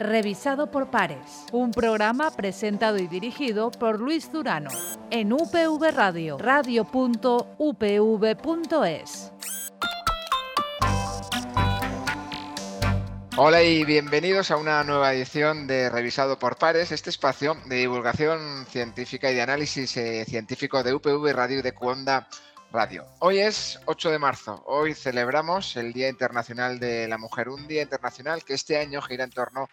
revisado por pares. Un programa presentado y dirigido por Luis Durano en UPV Radio, radio.upv.es. Hola y bienvenidos a una nueva edición de Revisado por Pares, este espacio de divulgación científica y de análisis eh, científico de UPV Radio y de Cuonda Radio. Hoy es 8 de marzo, hoy celebramos el Día Internacional de la Mujer, un día internacional que este año gira en torno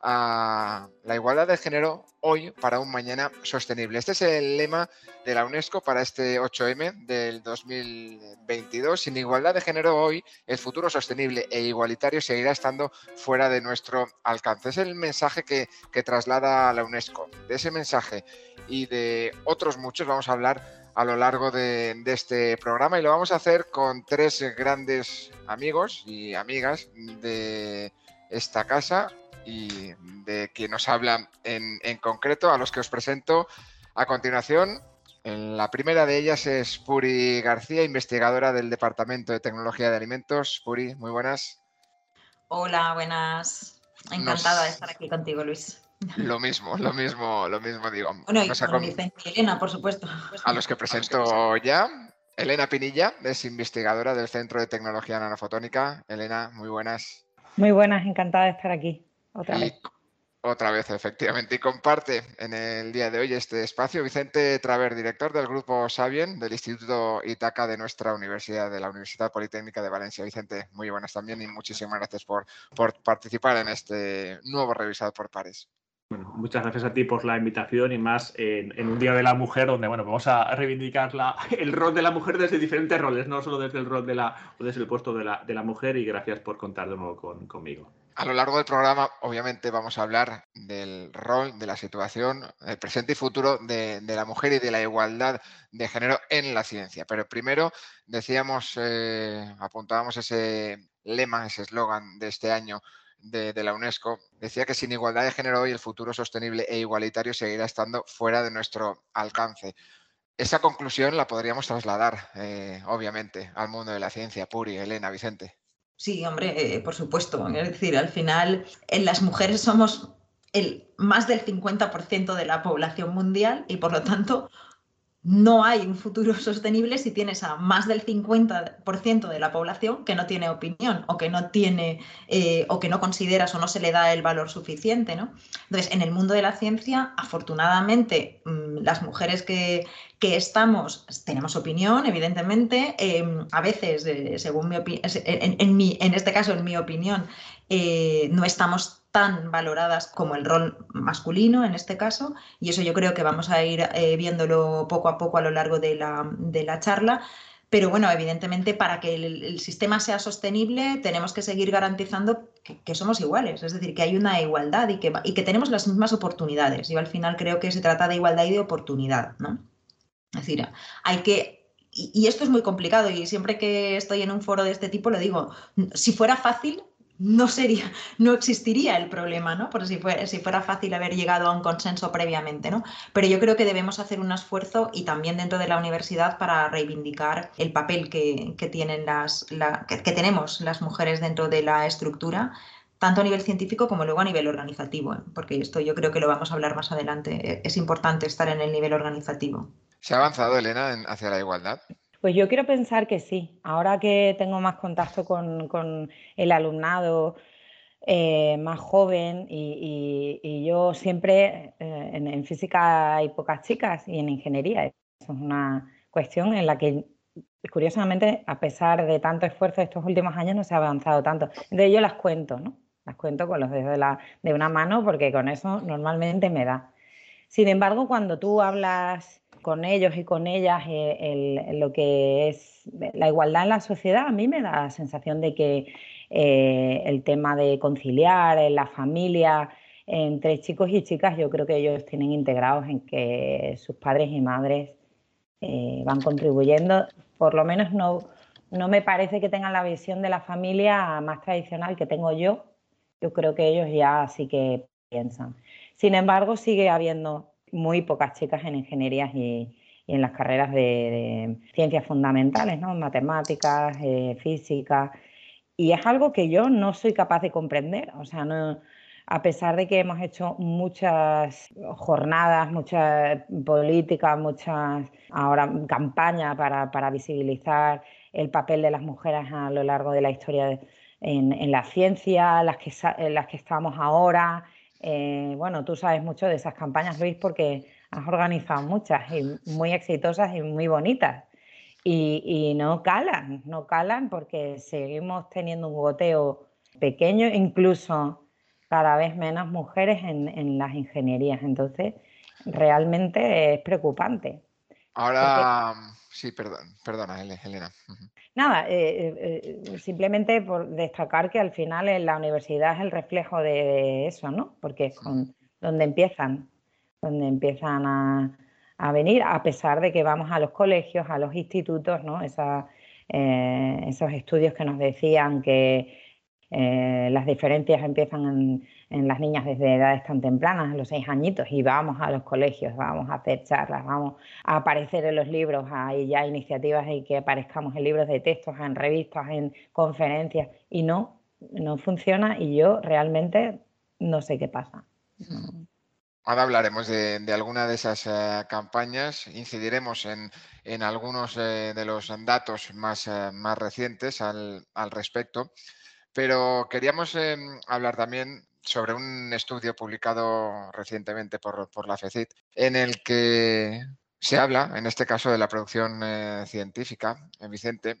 a la igualdad de género hoy para un mañana sostenible. Este es el lema de la UNESCO para este 8M del 2022. Sin igualdad de género hoy, el futuro sostenible e igualitario seguirá estando fuera de nuestro alcance. Es el mensaje que, traslada la UNESCO. De ese mensaje y de otros muchos vamos a hablar a lo largo de, de, este programa y lo vamos a hacer con tres grandes amigos y amigas de esta casa y de quien nos habla en, concreto, a los que os presento a continuación. La primera de ellas es Puri García, investigadora del Departamento de Tecnología de Alimentos. Puri, muy buenas. Hola, buenas. Encantada de estar aquí contigo, Luis. Lo mismo, lo mismo, lo mismo digo. Bueno, y con Elena, por supuesto. A los que presento ya. Elena Pinilla es investigadora del Centro de Tecnología Nanofotónica. Elena, muy buenas. Muy buenas, encantada de estar aquí. Otra vez. Otra vez, efectivamente. Y comparte en el día de hoy este espacio Vicente Traver, director del Grupo Sabien del Instituto Itaca de nuestra universidad, de la Universidad Politécnica de Valencia. Vicente, muy buenas también y muchísimas gracias por, por participar en este nuevo revisado por pares. Bueno, muchas gracias a ti por la invitación y más en, un Día de la Mujer donde bueno, vamos a reivindicar el rol de la mujer desde diferentes roles, no solo desde el rol de la, o desde el puesto de la, de la mujer y gracias por contar de nuevo conmigo. A lo largo del programa, obviamente, vamos a hablar del rol, de la situación, el presente y futuro de, la mujer y de la igualdad de género en la ciencia. Pero primero, decíamos, eh, apuntábamos ese lema, ese eslogan de este año de, la UNESCO, decía que sin igualdad de género hoy el futuro sostenible e igualitario seguirá estando fuera de nuestro alcance. Esa conclusión la podríamos trasladar, eh, obviamente, al mundo de la ciencia. Puri, Elena, Vicente. Sí, hombre, eh, por supuesto. Es decir, al final en las mujeres somos el más del 50% de la población mundial y por lo tanto no hay un futuro sostenible si tienes a más del 50% de la población que no tiene opinión o que no tiene eh, o que no consideras o no se le da el valor suficiente. ¿no? Entonces, en el mundo de la ciencia, afortunadamente, mm, las mujeres que, estamos tenemos opinión, evidentemente. Em, a veces, eh, según mi opinión, en, en, este caso, en mi opinión, eh, no estamos tan valoradas como el rol masculino en este caso, y eso yo creo que vamos a ir eh, viéndolo poco a poco a lo largo de la, charla. Pero bueno, evidentemente para que el, sistema sea sostenible tenemos que seguir garantizando que, somos iguales, es decir, que hay una igualdad y que, y que tenemos las mismas oportunidades. Yo al final creo que se trata de igualdad y de oportunidad, ¿no? Es decir, hay que y, esto es muy complicado y siempre que estoy en un foro de este tipo lo digo, si fuera fácil, no sería, no existiría el problema, ¿no? Por si fuera, si fuera fácil haber llegado a un consenso previamente, ¿no? Pero yo creo que debemos hacer un esfuerzo y también dentro de la universidad para reivindicar el papel que, tienen las, que, tenemos las mujeres dentro de la estructura, tanto a nivel científico como luego a nivel organizativo, ¿eh? porque esto yo creo que lo vamos a hablar más adelante. Es importante estar en el nivel organizativo. ¿Se ha avanzado, Elena, hacia la igualdad? Pues yo quiero pensar que sí. Ahora que tengo más contacto con, el alumnado eh, más joven y, yo siempre eh, en, física hay pocas chicas y en ingeniería. Eso es una cuestión en la que curiosamente, a pesar de tanto esfuerzo de estos últimos años, no se ha avanzado tanto. Entonces yo las cuento, ¿no? Las cuento con los dedos de, la, de una mano porque con eso normalmente me da. Sin embargo, cuando tú hablas con ellos y con ellas eh, lo que es la igualdad en la sociedad, a mí me da la sensación de que eh, el tema de conciliar en la familia entre chicos y chicas, yo creo que ellos tienen integrados en que sus padres y madres eh, van contribuyendo. Por lo menos no, no me parece que tengan la visión de la familia más tradicional que tengo yo. Yo creo que ellos ya sí que piensan. Sin embargo, sigue habiendo muy pocas chicas en ingenierías y, en las carreras de, ciencias fundamentales, ¿no? matemáticas, eh, física. Y es algo que yo no soy capaz de comprender. O sea, no, a pesar de que hemos hecho muchas jornadas, muchas políticas, muchas ahora campañas para, visibilizar el papel de las mujeres a lo largo de la historia en, la ciencia, las que, en las que estamos ahora. Eh, bueno, tú sabes mucho de esas campañas, Luis, porque has organizado muchas y muy exitosas y muy bonitas. Y, y no calan, no calan porque seguimos teniendo un goteo pequeño, incluso cada vez menos mujeres en, las ingenierías. Entonces, realmente es preocupante. Ahora, sí, perdón, perdona, Elena. Nada, eh, eh, eh, simplemente por destacar que al final en la universidad es el reflejo de, eso, ¿no? Porque es donde empiezan, donde empiezan a, venir, a pesar de que vamos a los colegios, a los institutos, ¿no? Esa, esos estudios que nos decían que eh, las diferencias empiezan en, las niñas desde edades tan tempranas, a los seis añitos, y vamos a los colegios, vamos a hacer charlas, vamos a aparecer en los libros, hay ya iniciativas en que aparezcamos en libros de textos, en revistas, en conferencias, y no, no funciona y yo realmente no sé qué pasa. Ahora hablaremos de, alguna de esas eh, campañas, incidiremos en, algunos eh, de los datos más, más recientes al, al respecto. Pero queríamos em, hablar también sobre un estudio publicado recientemente por, la FECIT, en el que se habla, en este caso, de la producción eh, científica, en Vicente.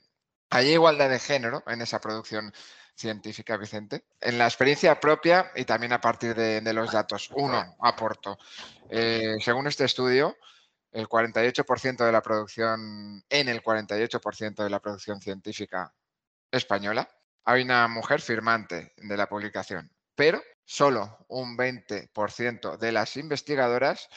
¿Hay igualdad de género en esa producción científica, Vicente? En la experiencia propia y también a partir de, los datos. Uno, aporto. Eh, según este estudio, el 48% de la producción, en el 48% de la producción científica española, hay una mujer firmante de la publicación, pero solo un 20% de las investigadoras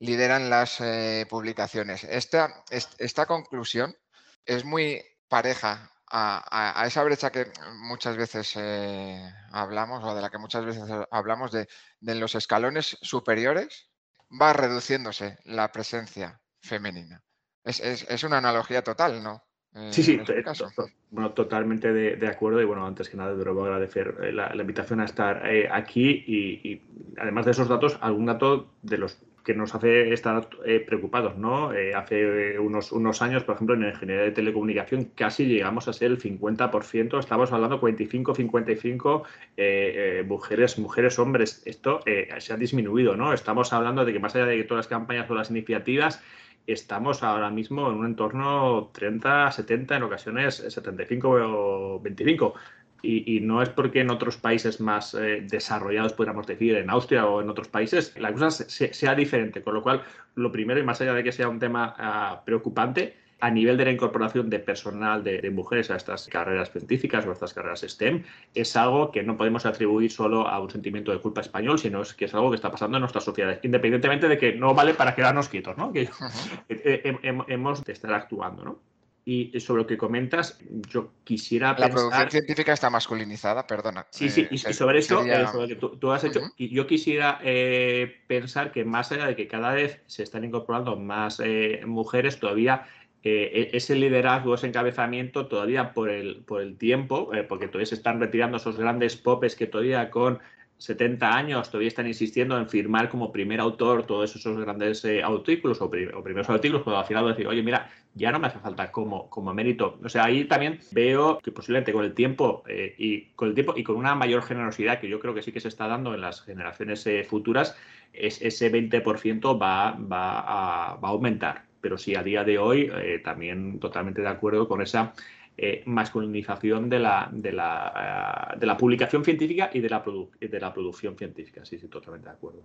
lideran las eh, publicaciones. Esta, esta, conclusión es muy pareja a, esa brecha que muchas veces eh, hablamos o de la que muchas veces hablamos de, los escalones superiores, va reduciéndose la presencia femenina. es una analogía total, ¿no? Sí, sí, este bueno, totalmente de, acuerdo y bueno, antes que nada debo agradecer eh, la, invitación a estar eh, aquí y, además de esos datos, algún dato de los que nos hace estar eh, preocupados, ¿no? hace unos, unos años, por ejemplo, en ingeniería de telecomunicación casi llegamos a ser el 50%, estamos hablando 45-55 mujeres, mujeres, hombres. Esto se ha disminuido, ¿no? Estamos hablando de que más allá de todas las campañas o las iniciativas, estamos ahora mismo en un entorno 30, 70, en ocasiones 75 o 25. Y, no es porque en otros países más eh, desarrollados, podríamos decir, en Austria o en otros países, la cosa sea diferente. Con lo cual, lo primero, y más allá de que sea un tema ah, preocupante, a nivel de la incorporación de personal de, mujeres a estas carreras científicas o a estas carreras STEM, es algo que no podemos atribuir solo a un sentimiento de culpa español, sino que es algo que está pasando en nuestras sociedades, independientemente de que no vale para quedarnos quietos, ¿no? Que hemos de estar actuando, ¿no? Y sobre lo que comentas, yo quisiera La producción científica está masculinizada, perdona. Sí, sí, y, eh, sobre eso, eh, sobre lo que tú, has hecho, yo quisiera eh, pensar que más allá de que cada vez se están incorporando más mujeres, todavía eh, e-, ese liderazgo, ese encabezamiento todavía por el, por el tiempo, eh, porque todavía se están retirando esos grandes popes que todavía con 70 años todavía están insistiendo en firmar como primer autor todos esos grandes eh, artículos o, primeros artículos, cuando al final decir, oye, mira, ya no me hace falta como, como mérito. O sea, ahí también veo que posiblemente con el tiempo y con el tiempo y con una mayor generosidad que yo creo que sí que se está dando en las generaciones futuras, es, ese 20% va, va, a, va a aumentar pero sí, a día de hoy eh, también totalmente de acuerdo con esa eh, masculinización de la, de, la, eh, de la publicación científica y de la, de la producción científica. Sí, sí, totalmente de acuerdo.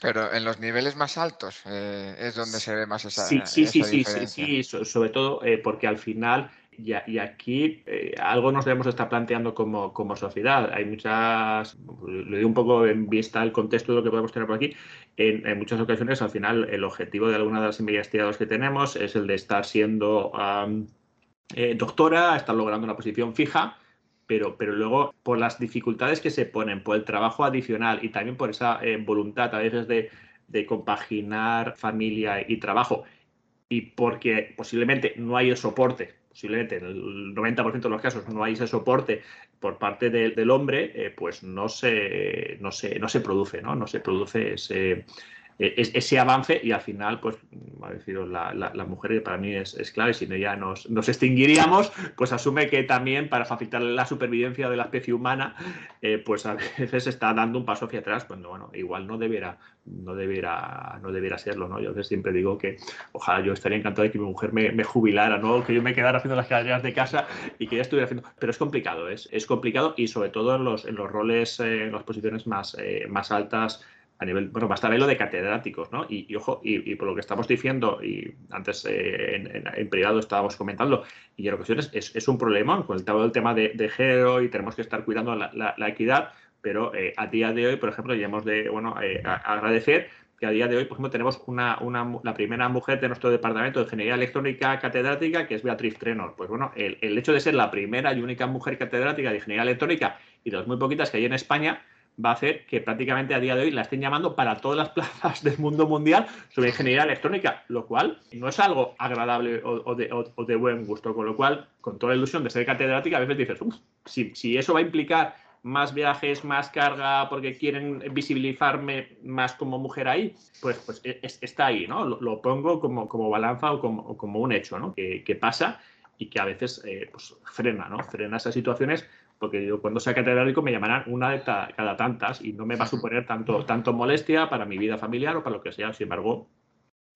Pero en los niveles más altos es donde se ve más esa. Sí, sí, sí, sí, sí, sobre todo porque al final y, aquí algo nos debemos estar planteando como, como, sociedad. Hay muchas, le doy un poco en vista el contexto de lo que podemos tener por aquí, en, muchas ocasiones, al final, el objetivo de alguna de las investigadoras que tenemos es el de estar siendo eh, doctora, estar logrando una posición fija, pero, pero luego por las dificultades que se ponen, por el trabajo adicional y también por esa eh, voluntad a veces de, de compaginar familia y trabajo y porque posiblemente no hay el soporte posiblemente en el 90% de los casos no hay ese soporte por parte del hombre, eh, pues no se, no, se, no se produce, ¿no? No se produce ese, ese avance y al final, pues, a deciros, la, la, mujer para mí es, es, clave, si no ya nos, nos, extinguiríamos, pues asume que también para facilitar la supervivencia de la especie humana, eh, pues a veces está dando un paso hacia atrás, cuando, bueno, igual no debiera, no debiera, no debiera serlo, ¿no? Yo siempre digo que ojalá yo estaría encantado de que mi mujer me, me jubilara, ¿no? Que yo me quedara haciendo las carreras de casa y que ella estuviera haciendo, pero es complicado, es, es complicado y sobre todo en los, en los roles, eh, en las posiciones más, eh, más altas, a nivel, bueno, basta verlo de catedráticos, ¿no? Y, ojo, y, por lo que estamos diciendo, y antes eh, en, privado estábamos comentando, y en ocasiones es, un problema con el, el tema de, género y tenemos que estar cuidando la, equidad, pero eh, a día de hoy, por ejemplo, hemos de, bueno, eh, agradecer que a día de hoy, por ejemplo, tenemos una, una, la primera mujer de nuestro departamento de Ingeniería Electrónica catedrática, que es Beatriz Trenor. Pues bueno, el, el hecho de ser la primera y única mujer catedrática de Ingeniería Electrónica y de las muy poquitas que hay en España, va a hacer que prácticamente a día de hoy la estén llamando para todas las plazas del mundo mundial sobre ingeniería electrónica, lo cual no es algo agradable o, de, buen gusto, con lo cual, con toda la ilusión de ser catedrática, a veces dices, si, si, eso va a implicar más viajes, más carga, porque quieren visibilizarme más como mujer ahí, pues, pues e, está ahí, ¿no? Lo, pongo como, como balanza o como, como un hecho, ¿no? Que, pasa y que a veces eh, pues, frena, ¿no? Frena esas situaciones porque yo cuando sea catedrático me llamarán una de cada tantas y no me va a suponer tanto, tanto molestia para mi vida familiar o para lo que sea. Sin embargo,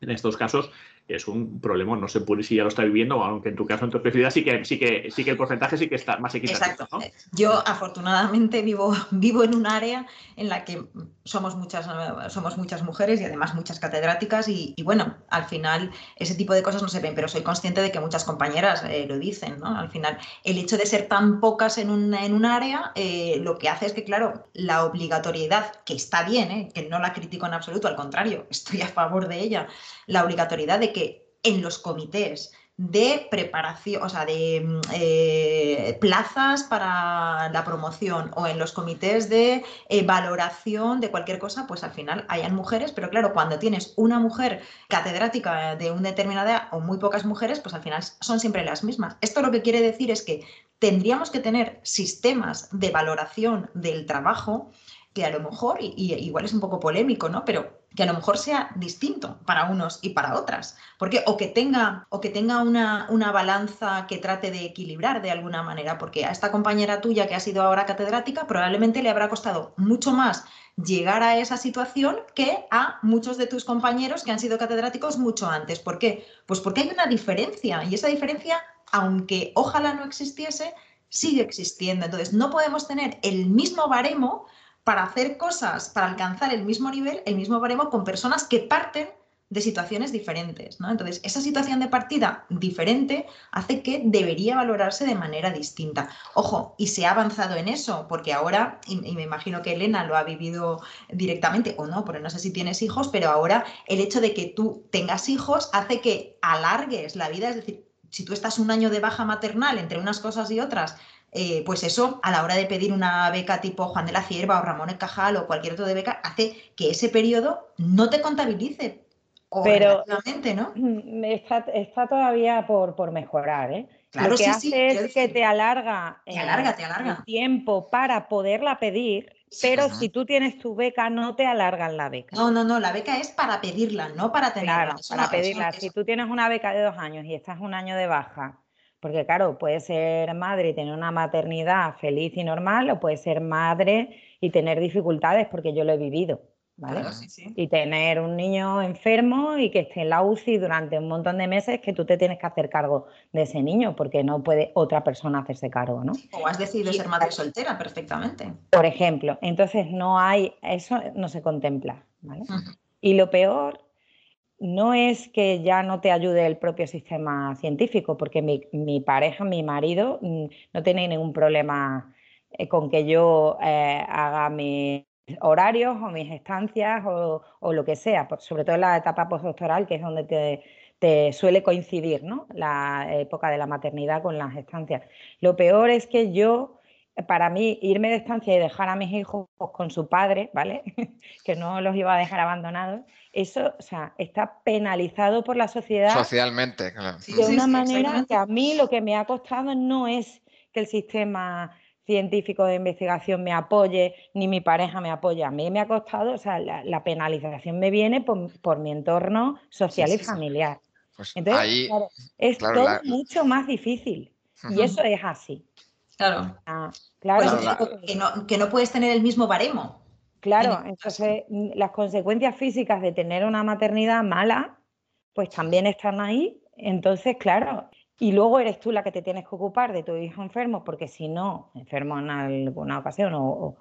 en estos casos es un problema, no se puede si ya lo está viviendo, aunque en tu caso, en tu especialidad, sí que, sí que, sí que el porcentaje sí que está más equitativo. Exacto. Yo afortunadamente vivo, vivo en un área en la que somos muchas, somos muchas mujeres y además muchas catedráticas y, bueno, al final ese tipo de cosas no se ven, pero soy consciente de que muchas compañeras eh, lo dicen, ¿no? Al final, el hecho de ser tan pocas en un, en un área, eh, lo que hace es que, claro, la obligatoriedad, que está bien, ¿eh? que no la critico en absoluto, al contrario, estoy a favor de ella, la obligatoriedad de que en los comités de preparación, o sea, de mm, eh, plazas para la promoción o en los comités de eh, valoración de cualquier cosa, pues al final hayan mujeres, pero claro, cuando tienes una mujer catedrática de una determinada edad o muy pocas mujeres, pues al final son siempre las mismas. Esto lo que quiere decir es que tendríamos que tener sistemas de valoración del trabajo que a lo mejor, y, igual es un poco polémico, ¿no? Pero que a lo mejor sea distinto para unos y para otras. Porque, o que tenga, o que tenga una, una, balanza que trate de equilibrar de alguna manera, porque a esta compañera tuya que ha sido ahora catedrática probablemente le habrá costado mucho más llegar a esa situación que a muchos de tus compañeros que han sido catedráticos mucho antes. ¿Por qué? Pues porque hay una diferencia y esa diferencia, aunque ojalá no existiese, sigue existiendo. Entonces, no podemos tener el mismo baremo para hacer cosas, para alcanzar el mismo nivel, el mismo baremo con personas que parten de situaciones diferentes. ¿no? Entonces, esa situación de partida diferente hace que debería valorarse de manera distinta. Ojo, y se ha avanzado en eso, porque ahora, y, me imagino que Elena lo ha vivido directamente o no, porque no sé si tienes hijos, pero ahora el hecho de que tú tengas hijos hace que alargues la vida, es decir, si tú estás un año de baja maternal entre unas cosas y otras, eh, pues eso, a la hora de pedir una beca tipo Juan de la Cierva o Ramón el Cajal o cualquier otro de beca, hace que ese periodo no te contabilice. Pero ¿no? Mm, está, todavía por, mejorar, ¿eh? Lo que hace es que te alarga, te alarga, te alarga. el tiempo para poderla pedir, pero si tú tienes tu beca, no te alargan la beca. No, no, no, la beca es para pedirla, no para tenerla. Claro, para pedirla. Si tú tienes una beca de dos años y estás un año de baja porque claro, puede ser madre y tener una maternidad feliz y normal, o puede ser madre y tener dificultades, porque yo lo he vivido. ¿vale? Y tener un niño enfermo y que esté en la UCI durante un montón de meses que tú te tienes que hacer cargo de ese niño porque no puede otra persona hacerse cargo, ¿no? O has decidido ser madre soltera perfectamente. Por ejemplo, entonces no hay, eso no se contempla, ¿vale? Y lo peor no es que ya no te ayude el propio sistema científico, porque mi, pareja, mi marido, mm, no tiene ningún problema eh, con que yo eh, haga mis horarios o mis estancias o, lo que sea, sobre todo en la etapa postdoctoral, que es donde te, te suele coincidir ¿no? la época de la maternidad con las estancias. Lo peor es que yo para mí irme de estancia y dejar a mis hijos con su padre, ¿vale? que no los iba a dejar abandonados, eso, o sea, está penalizado por la sociedad. Socialmente, claro. De una manera que a mí lo que me ha costado no es que el sistema científico de investigación me apoye, ni mi pareja me apoye. A mí me ha costado, o sea, la, penalización me viene por, mi entorno social y familiar. Pues Entonces, es todo mucho más difícil. Y eso es así. Claro. Ah, claro. Pues, que, no, que no puedes tener el mismo baremo. Claro, entonces mm, las consecuencias físicas de tener una maternidad mala, pues también están ahí. Entonces, claro, y luego eres tú la que te tienes que ocupar de tu hijo enfermo, porque si no, enfermo en alguna ocasión o,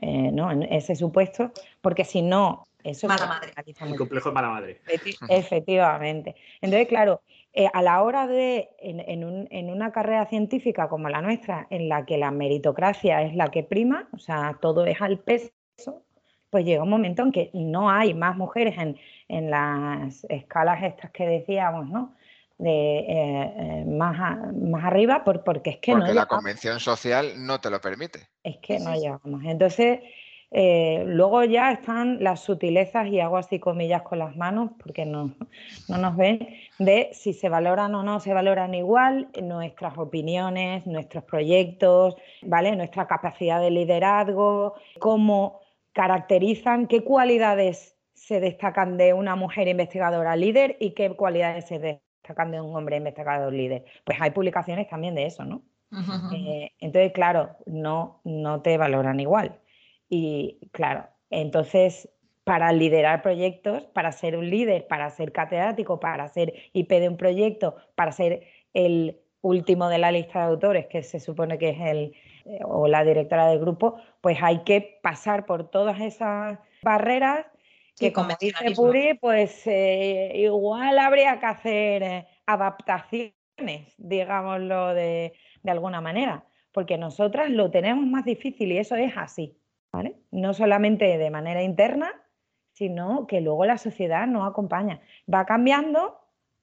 eh, no, en ese supuesto, porque si no, eso mala madre. El complejo de mala madre. Efectivamente. Entonces, claro, eh, a la hora de, en, en, una carrera científica como la nuestra, en la que la meritocracia es la que prima, o sea, todo es al peso, pues llega un momento en que no hay más mujeres en, en las escalas estas que decíamos, ¿no? de eh, eh, más, más arriba porque es que porque la convención social no te lo permite. Es que no llegamos. Entonces, eh, luego ya están las sutilezas, y hago así comillas con las manos porque no, no nos ven, de si se valoran o no se valoran igual nuestras opiniones, nuestros proyectos, ¿vale? nuestra capacidad de liderazgo, cómo caracterizan, qué cualidades se destacan de una mujer investigadora líder y qué cualidades se destacan de un hombre investigador líder. Pues hay publicaciones también de eso, ¿no? Eh, entonces, claro, no, no te valoran igual. Y claro, entonces, para liderar proyectos, para ser un líder, para ser catedrático, para ser IP de un proyecto, para ser el último de la lista de autores, que se supone que es el eh, o la directora del grupo, pues hay que pasar por todas esas barreras que como dice Puri, pues eh, igual habría que hacer eh, adaptaciones, digámoslo de, de, alguna manera, porque nosotras lo tenemos más difícil y eso es así, No solamente de manera interna, sino que luego la sociedad nos acompaña. Va cambiando,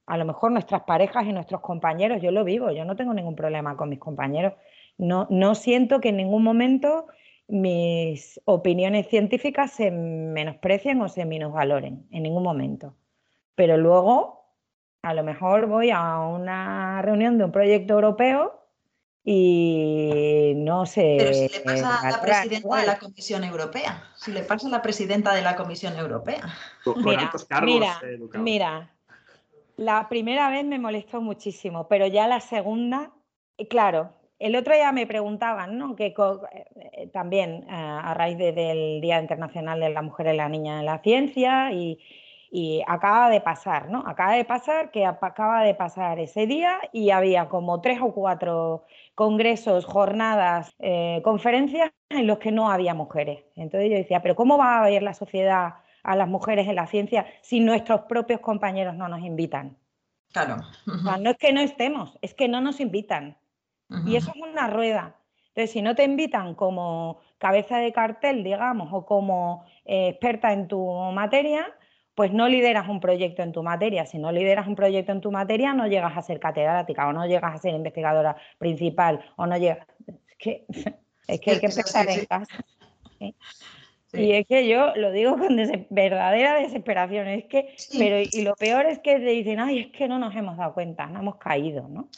a lo mejor nuestras parejas y nuestros compañeros, yo lo vivo, yo no tengo ningún problema con mis compañeros, no, no siento que en ningún momento mis opiniones científicas se menosprecien o se minusvaloren en ningún momento. Pero luego, a lo mejor voy a una reunión de un proyecto europeo y no sé. Pero si le pasa a la presidenta de la Comisión Europea, si le pasa a la presidenta de la Comisión Europea. mira, mira, la primera vez me molestó muchísimo, pero ya la segunda, claro, el otro día me preguntaban, ¿no? Que eh, también eh, a raíz del Día Internacional de la Mujer y la Niña en la Ciencia y, acaba de pasar, ¿no? Acaba de pasar que acaba de pasar ese día y había como tres o cuatro congresos, jornadas, eh, conferencias en los que no había mujeres. Entonces yo decía, pero ¿cómo va a ver la sociedad a las mujeres en la ciencia si nuestros propios compañeros no nos invitan? Claro. no es que no estemos, es que no nos invitan. Y eso es una rueda. Entonces, si no te invitan como cabeza de cartel, digamos, o como eh, experta en tu materia, pues no lideras un proyecto en tu materia. Si no lideras un proyecto en tu materia, no llegas a ser catedrática o no llegas a ser investigadora principal o no llegas... Es que, es que hay que empezar en casa. Y es que yo lo digo con verdadera desesperación, es que, pero y lo peor es que te dicen, ay, es que no nos hemos dado cuenta, no hemos caído, ¿no?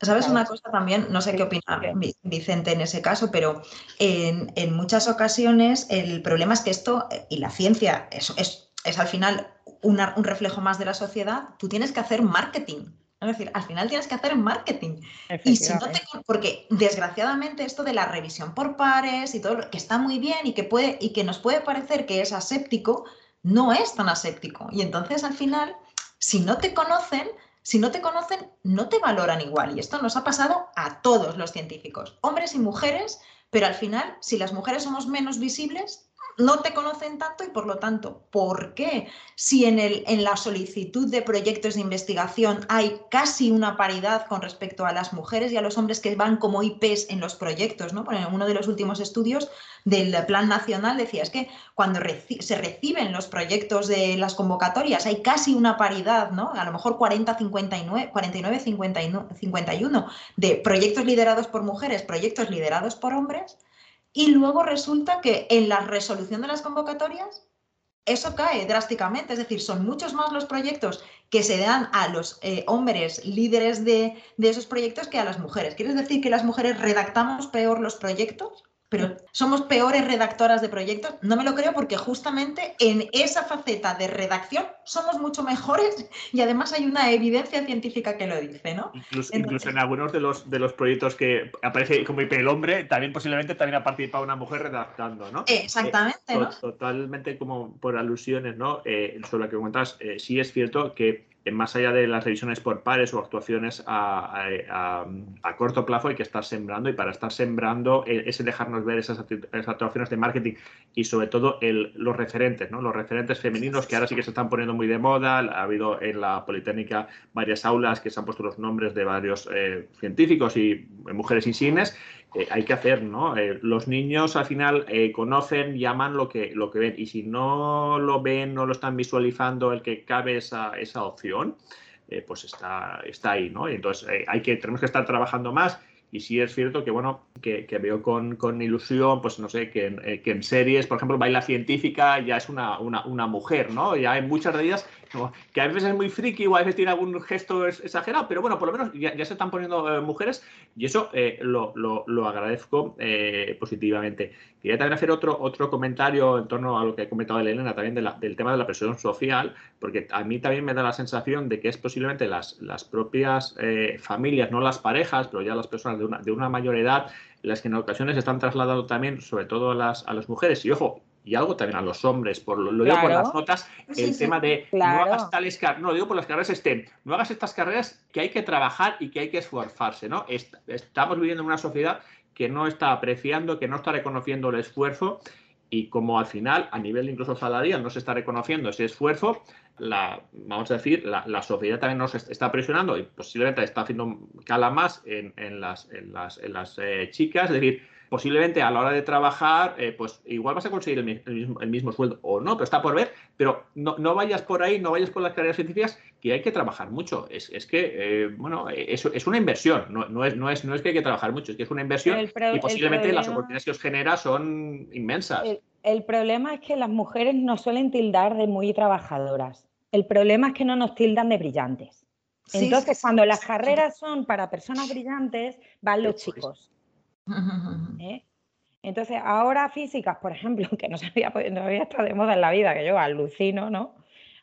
¿Sabes una cosa también? No sé qué opina Vicente en ese caso, pero en, muchas ocasiones el problema es que esto, eh, y la ciencia, es, es, es al final un reflejo más de la sociedad, tú tienes que hacer marketing. Es decir, al final tienes que hacer marketing. Y si no te, porque desgraciadamente esto de la revisión por pares y todo, que está muy bien y que, puede, y que nos puede parecer que es aséptico, no es tan aséptico. Y entonces al final, si no te conocen, si no te conocen, no te valoran igual. Y esto nos ha pasado a todos los científicos, hombres y mujeres, pero al final, si las mujeres somos menos visibles, no te conocen tanto y por lo tanto, ¿por qué? Si en, el, en la solicitud de proyectos de investigación hay casi una paridad con respecto a las mujeres y a los hombres que van como IPs en los proyectos, ¿no? en uno de los últimos estudios del Plan Nacional decía, es que cuando se reciben los proyectos de las convocatorias hay casi una paridad, ¿no? A lo mejor 40, 59, 49, 51 de proyectos liderados por mujeres, proyectos liderados por hombres, y luego resulta que en la resolución de las convocatorias eso cae drásticamente, es decir, son muchos más los proyectos que se dan a los eh, hombres líderes de, de, esos proyectos que a las mujeres. ¿Quieres decir que las mujeres redactamos peor los proyectos? Pero somos peores redactoras de proyectos. No me lo creo porque justamente en esa faceta de redacción somos mucho mejores y además hay una evidencia científica que lo dice, ¿no? Incluso, en algunos de los, de los proyectos que aparece como IP el hombre, también posiblemente también ha participado una mujer redactando, ¿no? Exactamente, eh, ¿no? Totalmente como por alusiones, ¿no? Eh, sobre lo que comentas, eh, sí es cierto que más allá de las revisiones por pares o actuaciones a, corto plazo, hay que estar sembrando y para estar sembrando eh, ese dejarnos ver esas, actuaciones de marketing y sobre todo los referentes, ¿no? los referentes femeninos que ahora sí que se están poniendo muy de moda. Ha habido en la Politécnica varias aulas que se han puesto los nombres de varios eh, científicos y mujeres insignes eh, hay que hacer, ¿no? Eh, los niños al final eh, conocen, llaman lo que, lo que ven y si no lo ven, no lo están visualizando el que cabe esa, esa opción, pues está, está ahí, ¿no? Y entonces hay que, tenemos que estar trabajando más y sí es cierto que, bueno, que, veo con, con, ilusión, pues no sé, que en, que en, series, por ejemplo, Baila Científica ya es una, una, una mujer, ¿no? Ya hay muchas de ellas que a veces es muy friki o a veces tiene algún gesto exagerado, pero bueno, por lo menos ya, se están poniendo eh, mujeres y eso eh, lo, lo, agradezco eh, positivamente. Quería también hacer otro, otro comentario en torno a lo que ha comentado Elena también del tema de la presión social, porque a mí también me da la sensación de que es posiblemente las, las propias familias, no las parejas, pero ya las personas de una, de una mayor edad, las que en ocasiones están trasladando también, sobre todo a las, a las mujeres. Y ojo, y algo también a los hombres, por lo, digo por las notas, el tema de no hagas tales carreras, no lo digo por las carreras STEM, no hagas estas carreras que hay que trabajar y que hay que esforzarse, ¿no? estamos viviendo en una sociedad que no está apreciando, que no está reconociendo el esfuerzo y como al final, a nivel incluso salarial, no se está reconociendo ese esfuerzo, la, vamos a decir, la, sociedad también nos está presionando y posiblemente está haciendo cala más en, las, en las, en las eh, chicas, es decir, posiblemente a la hora de trabajar, eh, pues igual vas a conseguir el, mismo, sueldo o no, pero está por ver, pero no, vayas por ahí, no vayas por las carreras científicas, que hay que trabajar mucho. Es, que, eh, bueno, es, es, una inversión, no, es, no, es, no es que hay que trabajar mucho, es que es una inversión y posiblemente las oportunidades que os genera son inmensas. El, problema es que las mujeres nos suelen tildar de muy trabajadoras. El problema es que no nos tildan de brillantes. Entonces, cuando las carreras son para personas brillantes, van los chicos. ¿Eh? Entonces, ahora físicas, por ejemplo, que no, sabía, no había estado de moda en la vida, que yo alucino, ¿no?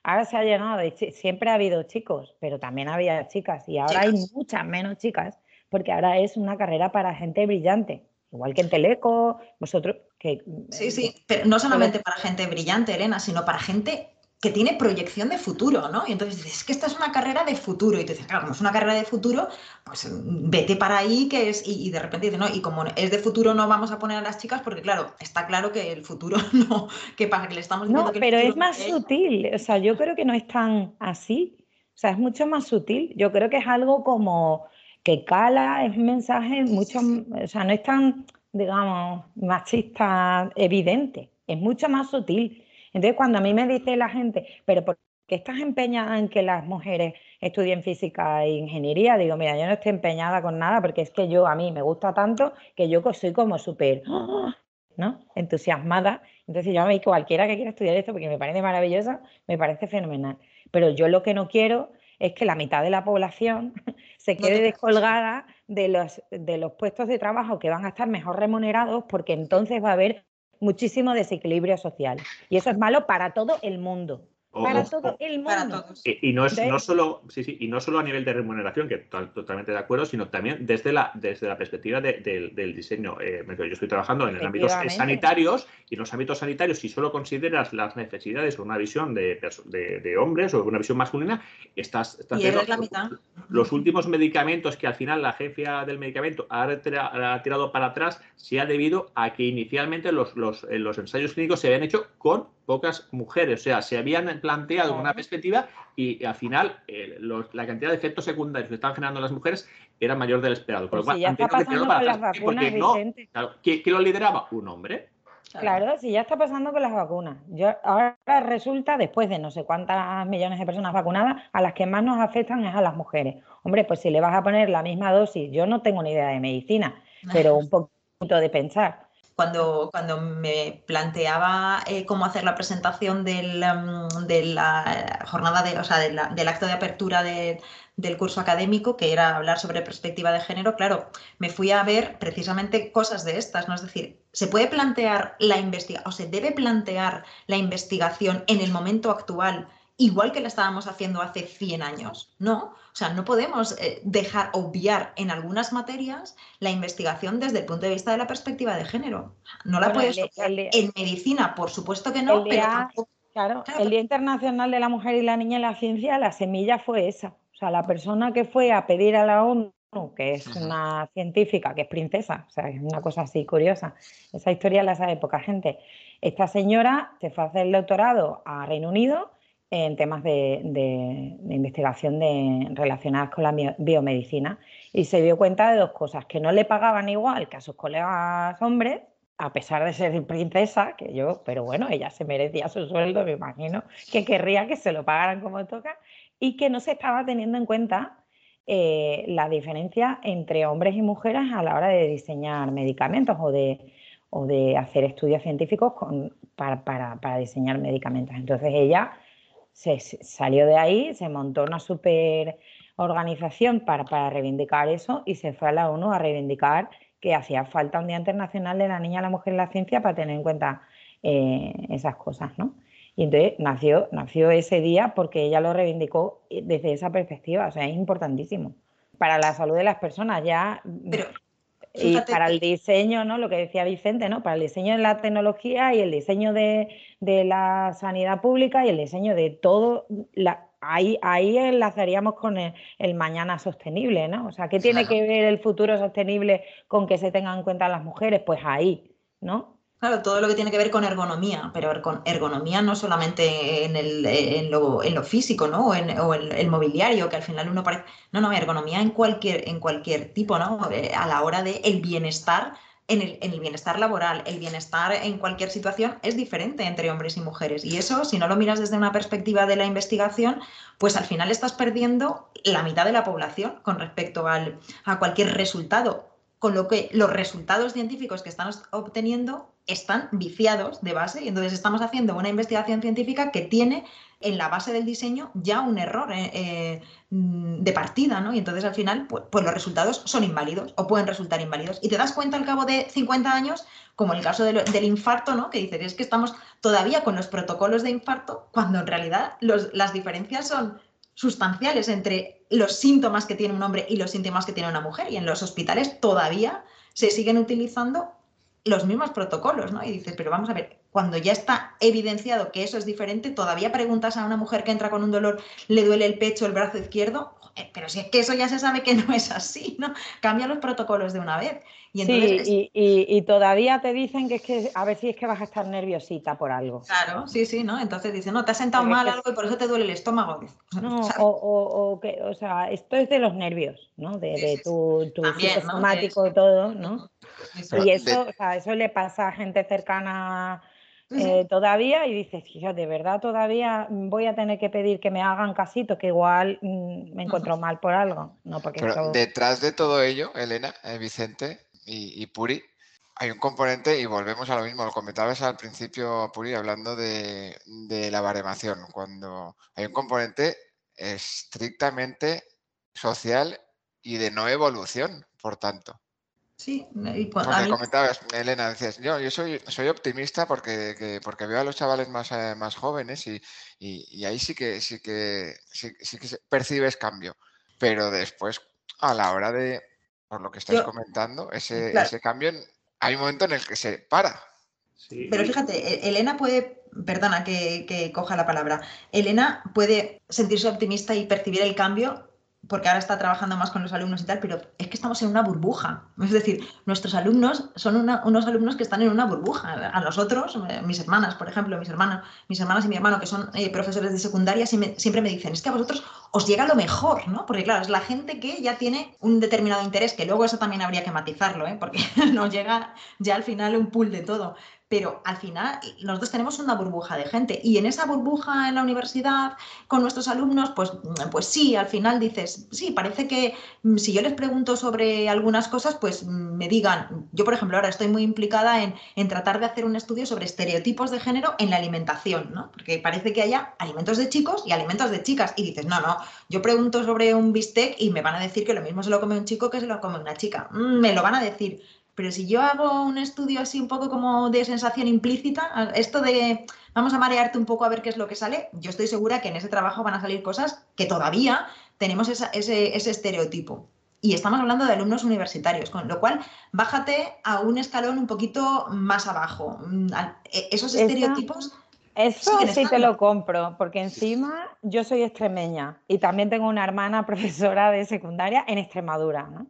Ahora se ha llenado de siempre ha habido chicos, pero también había chicas y ahora hay muchas menos chicas porque ahora es una carrera para gente brillante, igual que en Teleco, vosotros que Sí, sí, pero no solamente para gente brillante, Elena, sino para gente que tiene proyección de futuro, ¿no? Y entonces dices, es que esta es una carrera de futuro. Y tú dices, claro, como es una carrera de futuro, pues vete para ahí, que es. Y, de repente dices, no, y como es de futuro, no vamos a poner a las chicas, porque claro, está claro que el futuro no, que para que le estamos diciendo no, pero es más sutil. O sea, yo creo que no es tan así. O sea, es mucho más sutil. Yo creo que es algo como que cala, es un mensaje mucho. O sea, no es tan, digamos, machista evidente. Es mucho más sutil entonces, cuando a mí me dice la gente, pero ¿por qué estás empeñada en que las mujeres estudien física e ingeniería? Digo, mira, yo no estoy empeñada con nada porque es que yo, a mí me gusta tanto que yo soy como súper, ¿no? Entusiasmada. Entonces, yo a mí cualquiera que quiera estudiar esto porque me parece maravillosa, me parece fenomenal. Pero yo lo que no quiero es que la mitad de la población se quede descolgada de los, de los puestos de trabajo que van a estar mejor remunerados porque entonces va a haber muchísimo desequilibrio social. Y eso es malo para todo el mundo, para todo el mundo. Y, no es no solo, sí, sí, y no solo a nivel de remuneración, que totalmente de acuerdo, sino también desde la, desde la perspectiva del diseño. Eh, yo estoy trabajando en ámbitos sanitarios y en los ámbitos sanitarios, si solo consideras las necesidades o una visión de, de, hombres o una visión masculina, estás, estás la mitad. Los últimos medicamentos que al final la agencia del medicamento ha, tirado para atrás se ha debido a que inicialmente los, los, eh, los ensayos clínicos se habían hecho con pocas mujeres, o sea, se habían planteado una perspectiva y, al final eh, la cantidad de efectos secundarios que estaban generando las mujeres era mayor del esperado. Por pues ya está pasando con las vacunas, no, ¿quién, lo lideraba? Un hombre. Claro, sí, ya está pasando con las vacunas. Yo, ahora resulta, después de no sé cuántas millones de personas vacunadas, a las que más nos afectan es a las mujeres. Hombre, pues si le vas a poner la misma dosis, yo no tengo ni idea de medicina, pero un poquito de pensar cuando, cuando me planteaba eh, cómo hacer la presentación del, mm, de la jornada de, o sea, del acto de apertura del curso académico, que era hablar sobre perspectiva de género, claro, me fui a ver precisamente cosas de estas, ¿no? Es decir, ¿se puede plantear la investigación, o se debe plantear la investigación en el momento actual igual que la estábamos haciendo hace 100 años? No, o sea, no podemos eh, dejar obviar en algunas materias la investigación desde el punto de vista de la perspectiva de género. No la puedes obviar. En medicina, por supuesto que no, pero tampoco... Claro, el Día Internacional de la Mujer y la Niña en la Ciencia, la semilla fue esa. O sea, la persona que fue a pedir a la ONU, que es una científica, que es princesa, o sea, es una cosa así curiosa. Esa historia la sabe poca gente. Esta señora se fue a hacer el doctorado a Reino Unido en temas de, investigación relacionadas con la biomedicina y se dio cuenta de dos cosas, que no le pagaban igual que a sus colegas hombres, a pesar de ser princesa, que yo, pero bueno, ella se merecía su sueldo, me imagino, que querría que se lo pagaran como toca, y que no se estaba teniendo en cuenta eh, la diferencia entre hombres y mujeres a la hora de diseñar medicamentos o de, o de hacer estudios científicos para, para diseñar medicamentos. Entonces ella se, salió de ahí, se montó una super organización para, para, reivindicar eso y se fue a la ONU a reivindicar que hacía falta un Día Internacional de la Niña y la Mujer en la Ciencia para tener en cuenta eh, esas cosas, ¿no? Y entonces nació, nació ese día porque ella lo reivindicó desde esa perspectiva, o sea, es importantísimo. Para la salud de las personas ya... y para el diseño, ¿no? Lo que decía Vicente, ¿no? Para el diseño de la tecnología y el diseño de, de la sanidad pública y el diseño de todo, la, ahí, ahí enlazaríamos con el, mañana sostenible, ¿no? O sea, ¿qué tiene que ver el futuro sostenible con que se tengan en cuenta las mujeres? Pues ahí, ¿no? Claro, todo lo que tiene que ver con ergonomía, pero con ergonomía no solamente en, el, en, lo, en lo, físico, ¿no? O, en, el, mobiliario, que al final uno parece. No, no, ergonomía en cualquier, en cualquier tipo, ¿no? Eh, a la hora del el bienestar en el, bienestar laboral, el bienestar en cualquier situación es diferente entre hombres y mujeres. Y eso, si no lo miras desde una perspectiva de la investigación, pues al final estás perdiendo la mitad de la población con respecto al, a cualquier resultado. Con lo que los resultados científicos que están obteniendo están viciados de base y entonces estamos haciendo una investigación científica que tiene en la base del diseño ya un error eh, eh, de partida, ¿no? Y entonces al final, pues, pues, los resultados son inválidos o pueden resultar inválidos. Y te das cuenta al cabo de 50 años, como en el caso del infarto, ¿no? Que dices, es que estamos todavía con los protocolos de infarto, cuando en realidad las diferencias son sustanciales entre los síntomas que tiene un hombre y los síntomas que tiene una mujer. Y en los hospitales todavía se siguen utilizando los mismos protocolos, ¿no? Y dices, pero vamos a ver, cuando ya está evidenciado que eso es diferente, todavía preguntas a una mujer que entra con un dolor, le duele el pecho, el brazo izquierdo, pero si es que eso ya se sabe que no es así, ¿no? Cambia los protocolos de una vez. Y sí, y, todavía te dicen que es que a ver si es que vas a estar nerviosita por algo. Claro, sí, sí, ¿no? Entonces dicen, no, te has sentado mal algo y por eso te duele el estómago. No, o, que, o sea, esto es de los nervios, ¿no? De, tu, tu somático y todo, ¿no? Y eso, o sea, eso le pasa a gente cercana eh, todavía y dices, yo de verdad todavía voy a tener que pedir que me hagan casito, que igual mm, me encuentro mal por algo. No, porque Pero detrás de todo ello, Elena, eh, Vicente y, Puri, hay un componente, y volvemos a lo mismo, lo comentabas al principio, Puri, hablando de, de la baremación, cuando hay un componente estrictamente social y de no evolución, por tanto. Sí, y comentabas, Elena, decías, yo, yo soy, soy optimista porque, porque veo a los chavales más, eh, más jóvenes y, y, ahí sí que sí que sí, que percibes cambio. Pero después, a la hora de, por lo que estáis comentando, ese, ese cambio, hay un momento en el que se para. Pero fíjate, e-, Elena puede, perdona que, que coja la palabra, Elena puede sentirse optimista y percibir el cambio porque ahora está trabajando más con los alumnos y tal, pero es que estamos en una burbuja. Es decir, nuestros alumnos son unos alumnos que están en una burbuja. A nosotros, eh, mis hermanas, por ejemplo, mis hermanas, mis hermanas y mi hermano, que son eh, profesores de secundaria, siempre me dicen, es que a vosotros os llega lo mejor, ¿no? Porque claro, es la gente que ya tiene un determinado interés, que luego eso también habría que matizarlo, ¿eh? porque nos llega ya al final un pool de todo pero al final nosotros tenemos una burbuja de gente y en esa burbuja en la universidad con nuestros alumnos, pues, pues sí, al final dices, sí, parece que mm, si yo les pregunto sobre algunas cosas, pues mm, me digan, yo por ejemplo ahora estoy muy implicada en, tratar de hacer un estudio sobre estereotipos de género en la alimentación, ¿no? Porque parece que haya alimentos de chicos y alimentos de chicas y dices, no, no, yo pregunto sobre un bistec y me van a decir que lo mismo se lo come un chico que se lo come una chica, mm, me lo van a decir pero si yo hago un estudio así un poco como de sensación implícita, esto de vamos a marearte un poco a ver qué es lo que sale, yo estoy segura que en ese trabajo van a salir cosas que todavía tenemos ese, ese, estereotipo. Y estamos hablando de alumnos universitarios, con lo cual bájate a un escalón un poquito más abajo. Mm, e, esos estereotipos... Eso sí te lo compro, porque encima yo soy extremeña y también tengo una hermana profesora de secundaria en Extremadura, ¿no?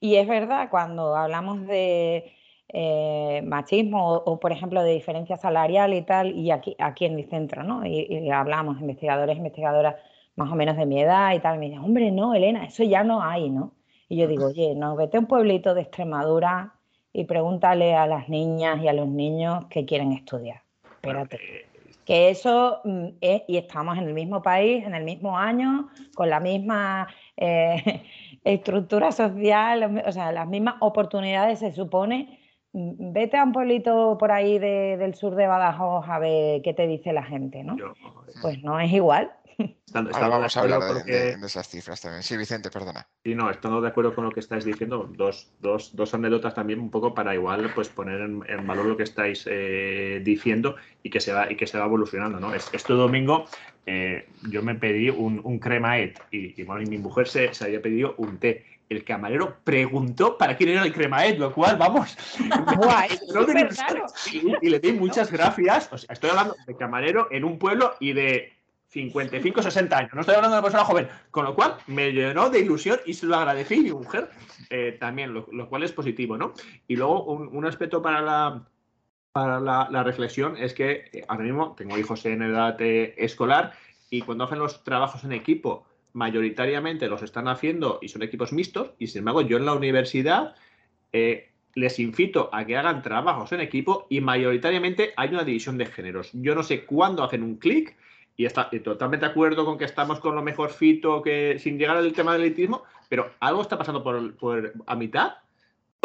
Y es verdad, cuando hablamos de eh, machismo o, por ejemplo, de diferencia salarial y tal, y aquí, aquí en mi centro, ¿no? Y, hablamos, investigadores, investigadoras más o menos de mi edad y tal, me dicen, hombre, no, Elena, eso ya no hay, ¿no? Y yo digo, oye, no, vete a un pueblito de Extremadura y pregúntale a las niñas y a los niños que quieren estudiar. Espérate. Eh, que eso mm, es, y estamos en el mismo país, en el mismo año, con la misma eh, estructura social, o sea, las mismas oportunidades se supone. Mm, vete a un pueblito por ahí del sur de Badajoz a ver qué te dice la gente, ¿no? pues no es igual. Ahora vamos a hablar de, esas cifras también. Sí, Vicente, perdona. Sí, no, estando de acuerdo con lo que estáis diciendo. Dos, dos, dos anécdotas también un poco para igual pues poner en, valor lo que estáis eh, diciendo y que se va y que se va evolucionando. ¿no? Este domingo eh, yo me pedí un, un cremaet y, bueno, y mi mujer se, se había pedido un té el camarero preguntó para quién era el cremaet, lo cual, vamos, y, le di muchas gracias. O sea, estoy hablando de camarero en un pueblo y de 55, 60 años. No estoy hablando de una persona joven. Con lo cual, me llenó de ilusión y se lo agradecí mi mujer eh, también, lo, cual es positivo, ¿no? Y luego, un, aspecto para la, para la, reflexión es que eh, ahora mismo tengo hijos en edad eh, escolar y cuando hacen los trabajos en equipo, mayoritariamente los están haciendo y son equipos mixtos. Y sin embargo, yo en la universidad les invito a que hagan trabajos en equipo y mayoritariamente hay una división de géneros. Yo no sé cuándo hacen un clic y está totalmente de acuerdo con que estamos con lo mejor fito, que sin llegar al tema del elitismo, pero algo está pasando por, a mitad.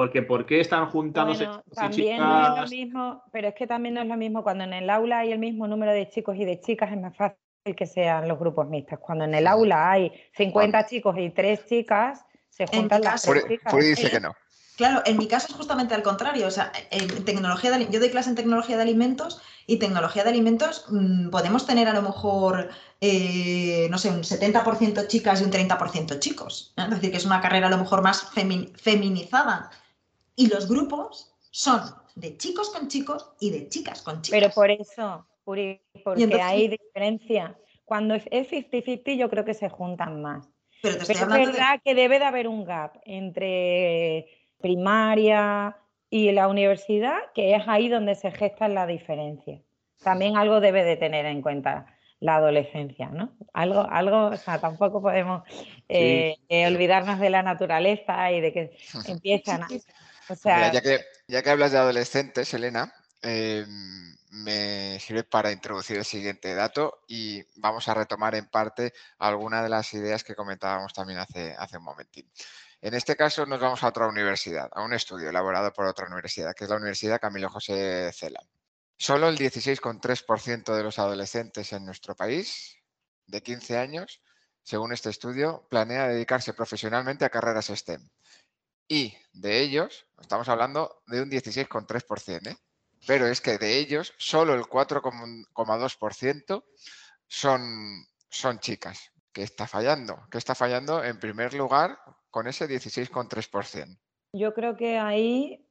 Porque ¿por qué están juntándose también no es lo mismo, pero es que también no es lo mismo cuando en el aula hay el mismo número de chicos y de chicas, es más fácil que sean los grupos mixtos. Cuando en el aula hay 50 chicos y 3 chicas, se juntan las tres chicas. dice que no. Claro, en mi caso es justamente al contrario. O sea, en tecnología yo doy clase en tecnología de alimentos y tecnología de alimentos mm, podemos tener a lo mejor, eh, no sé, un 70% chicas y un 30% chicos. Es decir, que es una carrera a lo mejor más feminizada. Y los grupos son de chicos con chicos y de chicas con chicas. Pero por eso, porque hay diferencia. Cuando es 50-50 yo creo que se juntan más. Pero, te es verdad que debe de haber un gap entre primaria y la universidad, que es ahí donde se gesta la diferencia. También algo debe de tener en cuenta la adolescencia, ¿no? Algo, algo, o sea, tampoco podemos eh, eh, olvidarnos de la naturaleza y de que empiezan a... O sea, ya, que, ya que hablas de adolescentes, Elena, em, me sirve para introducir el siguiente dato y vamos a retomar en parte algunas de las ideas que comentábamos también hace, hace un momentín. En este caso nos vamos a otra universidad, a un estudio elaborado por otra universidad, que es la Universidad Camilo José Cela. Solo el 16,3% de los adolescentes en nuestro país de 15 años, según este estudio, planea dedicarse profesionalmente a carreras STEM. Y de ellos, estamos hablando de un 16,3%, ¿eh? pero es que de ellos solo el 4,2% son, son chicas. ¿Qué está fallando? ¿Qué está fallando en primer lugar con ese 16,3%? Yo creo que ahí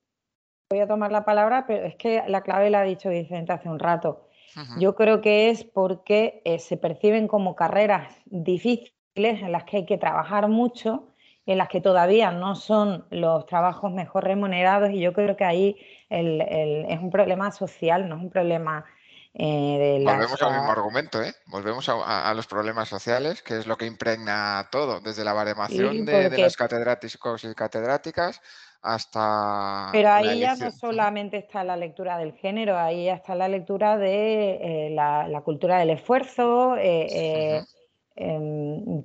voy a tomar la palabra, pero es que la clave la ha dicho Vicente hace un rato. Yo creo que es porque eh, se perciben como carreras difíciles en las que hay que trabajar mucho, en las que todavía no son los trabajos mejor remunerados y yo creo que ahí es un problema social, no es un problema eh, Volvemos al mismo argumento, ¿eh? Volvemos a, los problemas sociales, que es lo que impregna todo, desde la baremación de, las catedráticos y catedráticas hasta. Pero ahí ya no solamente está la lectura del género, ahí ya está la lectura de eh, la, cultura del esfuerzo, eh,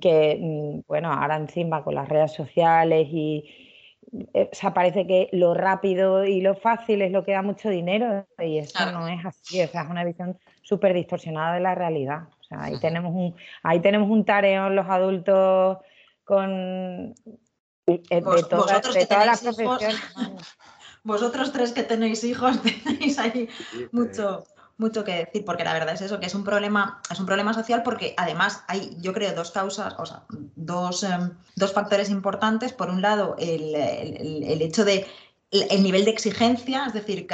que, mm, bueno, ahora encima con las redes sociales y eh, o sea, parece que lo rápido y lo fácil es lo que da mucho dinero y eso no es así, o sea, es una visión súper distorsionada de la realidad. O sea, ahí tenemos un, ahí tenemos un tareo los adultos con eh, de, todas las profesiones. vosotros tres que tenéis hijos tenéis ahí mucho mucho que decir, porque la verdad es eso, que es un problema, es un problema social porque además hay, yo creo, dos causas, o sea, dos, em, dos factores importantes. Por un lado, el, hecho de el nivel de exigencia, es decir,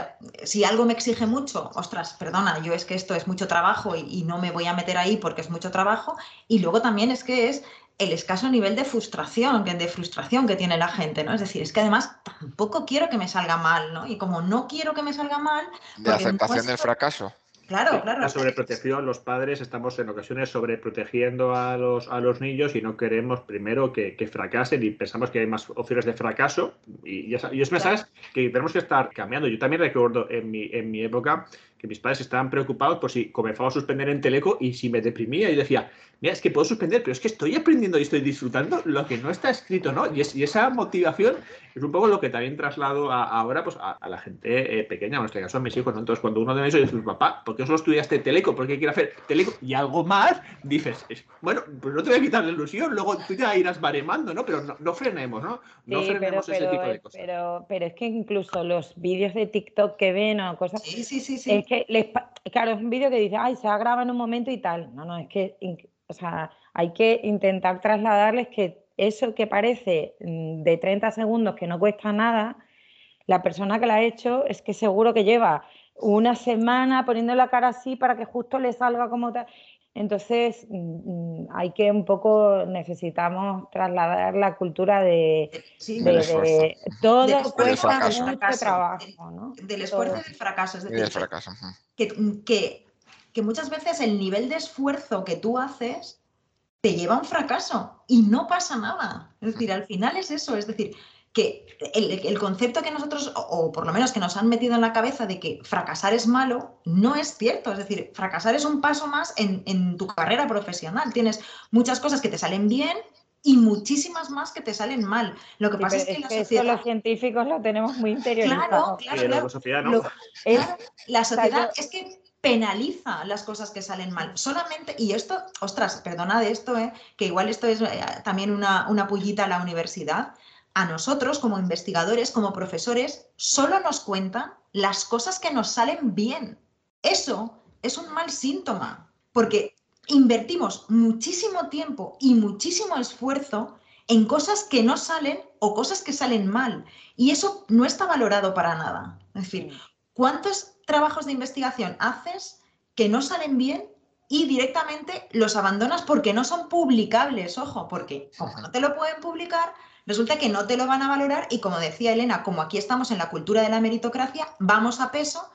si algo me exige mucho, ostras, perdona, yo es que esto es mucho trabajo y, no me voy a meter ahí porque es mucho trabajo. Y luego también es que es el escaso nivel de frustración, de frustración que tiene la gente, ¿no? Es decir, es que además tampoco quiero que me salga mal, ¿no? Y como no quiero que me salga mal... De aceptación del fracaso. Claro, claro. La sobreprotección, los padres estamos en ocasiones sobreprotegiendo a los, a los niños y no queremos primero que, fracasen y pensamos que hay más opciones de fracaso. Y, y es mensajes que tenemos que estar cambiando. Yo también recuerdo en mi, en mi época que mis padres estaban preocupados por si comenzaba a suspender en Teleco y si me deprimía y decía, mira, es que puedo suspender, pero es que estoy aprendiendo y estoy disfrutando lo que no está escrito, ¿no? Y, esa motivación es un poco lo que también traslado ahora pues, a, la gente eh, pequeña, en este caso a mis hijos, ¿no? Entonces, cuando uno de ellos dice, papá, ¿por qué solo estudiaste Teleco? ¿Por qué quieres hacer Teleco? Y algo más, dices, bueno, pues no te voy a quitar la ilusión, luego tú ya irás baremando, ¿no? Pero no, frenemos, ¿no? No frenemos ese tipo de cosas. Pero, pero es que incluso los vídeos de TikTok que ven o cosas... Sí, sí, sí. sí claro, es un vídeo que dice, ay, se ha grabado en un momento y tal. No, no, es que, o sea, hay que intentar trasladarles que eso que parece mm, de 30 segundos que no cuesta nada, la persona que la ha hecho es que seguro que lleva una semana poniendo la cara así para que justo le salga como tal. Entonces, mm, mm, hay que un poco, necesitamos trasladar la cultura de, todo cuesta mucho trabajo. ¿no? Del esfuerzo y del fracaso. Es decir, que, que, muchas veces el nivel de esfuerzo que tú haces te lleva a un fracaso y no pasa nada. Es decir, al final es eso. Es decir, que el, concepto que nosotros, o, por lo menos que nos han metido en la cabeza de que fracasar es malo, no es cierto. Es decir, fracasar es un paso más en, tu carrera profesional. Tienes muchas cosas que te salen bien y muchísimas más que te salen mal. Lo que pasa es que, la sociedad... los científicos lo tenemos muy interiorizado. Claro, claro, La sociedad, ¿no? la sociedad es que penaliza las cosas que salen mal. Solamente, y esto, ostras, perdona de esto, ¿eh? que igual esto es eh, también una, una pullita a la universidad, a nosotros como investigadores, como profesores, solo nos cuentan las cosas que nos salen bien. Eso es un mal síntoma, porque invertimos muchísimo tiempo y muchísimo esfuerzo en cosas que no salen o cosas que salen mal. Y eso no está valorado para nada. Es decir, ¿cuántos trabajos de investigación haces que no salen bien y directamente los abandonas porque no son publicables? Ojo, porque como no te lo pueden publicar, resulta que no te lo van a valorar y como decía Elena, como aquí estamos en la cultura de la meritocracia, vamos a peso,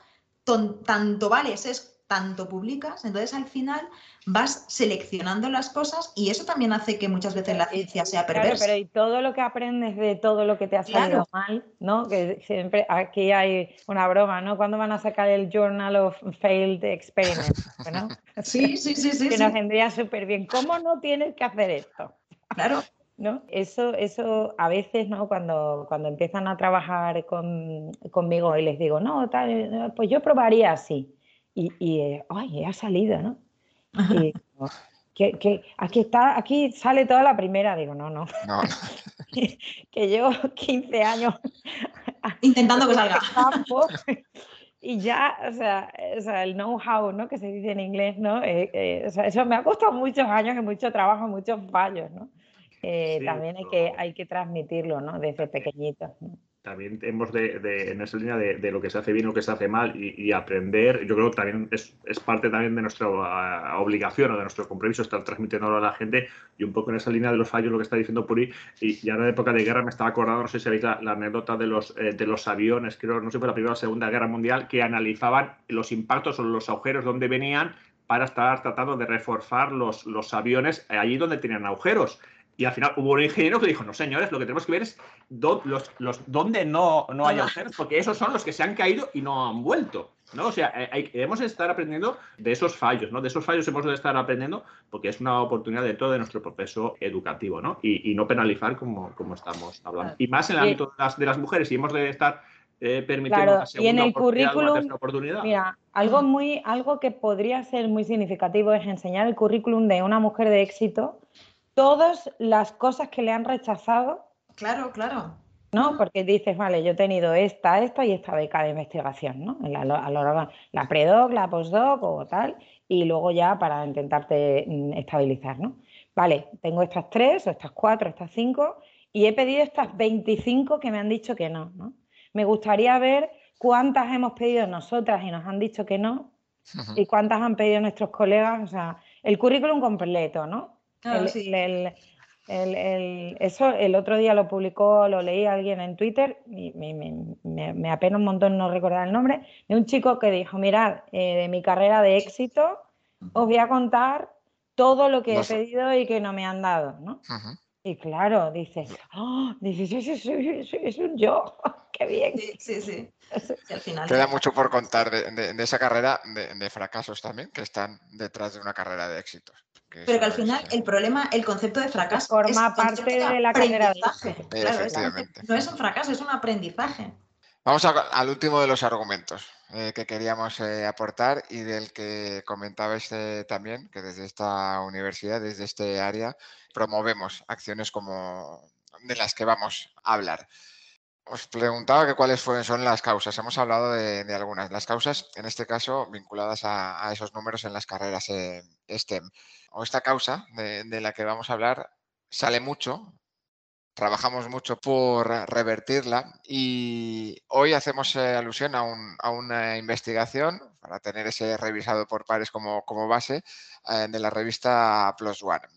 tanto vales es tanto publicas, entonces al final vas seleccionando las cosas y eso también hace que muchas veces la ciencia sea perversa. Claro, pero y todo lo que aprendes de todo lo que te ha salido mal, ¿no? Que siempre aquí hay una broma, ¿no? ¿Cuándo van a sacar el Journal of Failed Experiments? ¿no? sí, sí, sí, sí. Que nos vendría súper bien. ¿Cómo no tienes que hacer esto? Claro. ¿No? Eso, eso a veces, ¿no? Cuando, cuando empiezan a trabajar conmigo y les digo, no, tal, pues yo probaría así. Y, y eh, ay, ha salido, ¿no? que, aquí está, aquí sale toda la primera. Digo, no, no. No, no. que llevo 15 años Intentando que salga. campo y ya, o sea, o sea, el know-how, ¿no? Que se dice en inglés, ¿no? Eh, eh, o sea, eso me ha costado muchos años y mucho trabajo, muchos fallos, ¿no? Eh, Sí, también hay que, hay que transmitirlo, ¿no? Desde pequeñitos. ¿no? también hemos de, de- en esa línea de, de lo que se hace bien lo que se hace mal y, y aprender, yo creo que también es, es parte también de nuestra ah, obligación o de nuestro compromiso estar transmitiéndolo a la gente y un poco en esa línea de los fallos lo que está diciendo Puri y, y ahora en época de guerra me estaba acordando, no sé si sabéis la, la anécdota de los, eh, de los aviones, creo, no sé, fue la primera o segunda guerra mundial, que analizaban los impactos o los agujeros donde venían para estar tratando de reforzar los, los aviones allí donde tenían agujeros. Y al final hubo un ingeniero que dijo, no señores, lo que tenemos que ver es los, los, dónde no, no hay agujeros, porque esos son los que se han caído y no han vuelto. ¿no? O sea, eh, hay- debemos estar aprendiendo de esos fallos, ¿no? De esos fallos hemos de estar aprendiendo porque es una oportunidad dentro de nuestro proceso educativo, ¿no? Y, y no penalizar como, como estamos hablando. Y más en el ámbito de las, de las mujeres, y hemos de estar eh, permitiendo Claro, una y en segunda el una currículum, oportunidad. Mira, algo, muy, algo que podría ser muy significativo es enseñar el currículum de una mujer de éxito, todas las cosas que le han rechazado Claro, claro. ¿no? Porque dices, vale, yo he tenido esta, esta y esta beca de investigación, ¿no? En La, a lo largo- la predoc, la postdoc o tal, y luego ya para intentarte mm, estabilizar, ¿no? Vale, tengo estas tres o estas cuatro, estas cinco, y he pedido estas 25 que me han dicho que no, ¿no? Me gustaría ver cuántas hemos pedido nosotras y nos han dicho que no, y cuántas han pedido nuestros colegas, o sea, el currículum completo, ¿no? Claro, El- sí. el- el- el- eso el otro día lo publicó, lo leí alguien en Twitter y me, me- me- me apena un montón no recordar el nombre, de un chico que dijo, mirad, eh, de mi carrera de éxito os voy a contar todo lo que he pedido y que no me han dado, ¿no? Y claro, dices, oh, dices, sí, sí, sí, sí, es un yo, qué bien. Sí, sí, sí. Sí, al final. Queda mucho por contar de, de- de esa carrera de, de fracasos también que están detrás de una carrera de éxitos. Que Pero que al es, final el problema, el concepto de fracaso Forma es parte de la carrera de. Claro, es- Efectivamente. no es un fracaso, es un aprendizaje. Vamos a- al último de los argumentos eh, que queríamos eh, aportar y del que comentabais eh, también, que desde esta universidad, desde este área, promovemos acciones como de las que vamos a hablar. Os preguntaba que cuáles fueron, son las causas. Hemos hablado de, algunas. Las causas, en este caso, vinculadas a, esos números en las carreras eh, STEM. O esta causa de, de la que vamos a hablar sale mucho, trabajamos mucho por revertirla y hoy hacemos eh, alusión a, un- a una investigación para tener ese revisado por pares como, como base eh, de la revista Plus One.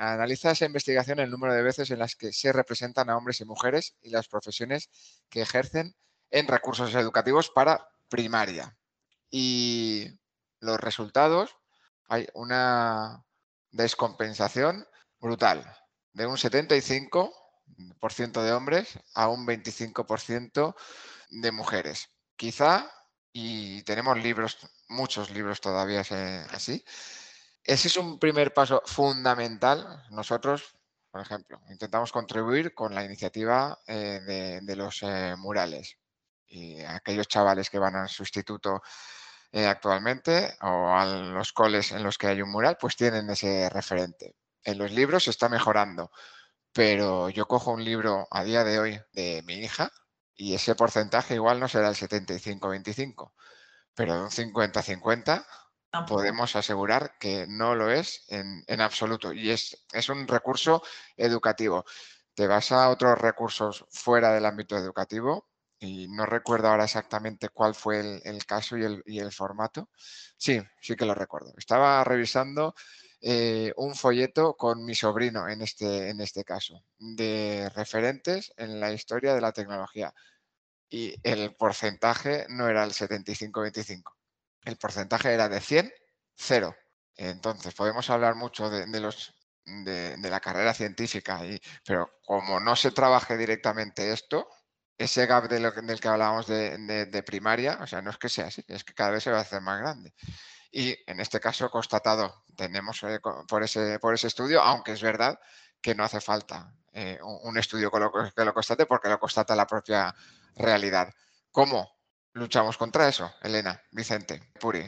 Analiza esa investigación el número de veces en las que se representan a hombres y mujeres y las profesiones que ejercen en recursos educativos para primaria. Y los resultados, hay una descompensación brutal, de un 75% de hombres a un 25% de mujeres. Quizá, y tenemos libros, muchos libros todavía eh, así, ese es un primer paso fundamental. Nosotros, por ejemplo, intentamos contribuir con la iniciativa eh, de, los eh, murales. Y aquellos chavales que van al sustituto eh, actualmente o a los coles en los que hay un mural, pues tienen ese referente. En los libros se está mejorando, pero yo cojo un libro a día de hoy de mi hija y ese porcentaje igual no será el 75-25, pero de un 50-50 Podemos asegurar que no lo es en, absoluto. Y es, un recurso educativo. Te vas a otros recursos fuera del ámbito educativo y no recuerdo ahora exactamente cuál fue el, caso y el, y el formato. Sí, sí que lo recuerdo. Estaba revisando eh, un folleto con mi sobrino en este, en este caso, de referentes en la historia de la tecnología. Y el porcentaje no era el 75-25 el porcentaje era de 100, 0. Entonces, podemos hablar mucho de, de los, de, la carrera científica, y, pero como no se trabaje directamente esto, ese gap del que hablábamos de, primaria, o sea, no es que sea así, es que cada vez se va a hacer más grande. Y en este caso, constatado, tenemos eh, por, ese, por ese estudio, aunque es verdad que no hace falta eh, un, un, estudio que lo, que lo constate porque lo constata la propia realidad. ¿Cómo? Luchamos contra eso, Elena, Vicente, Puri.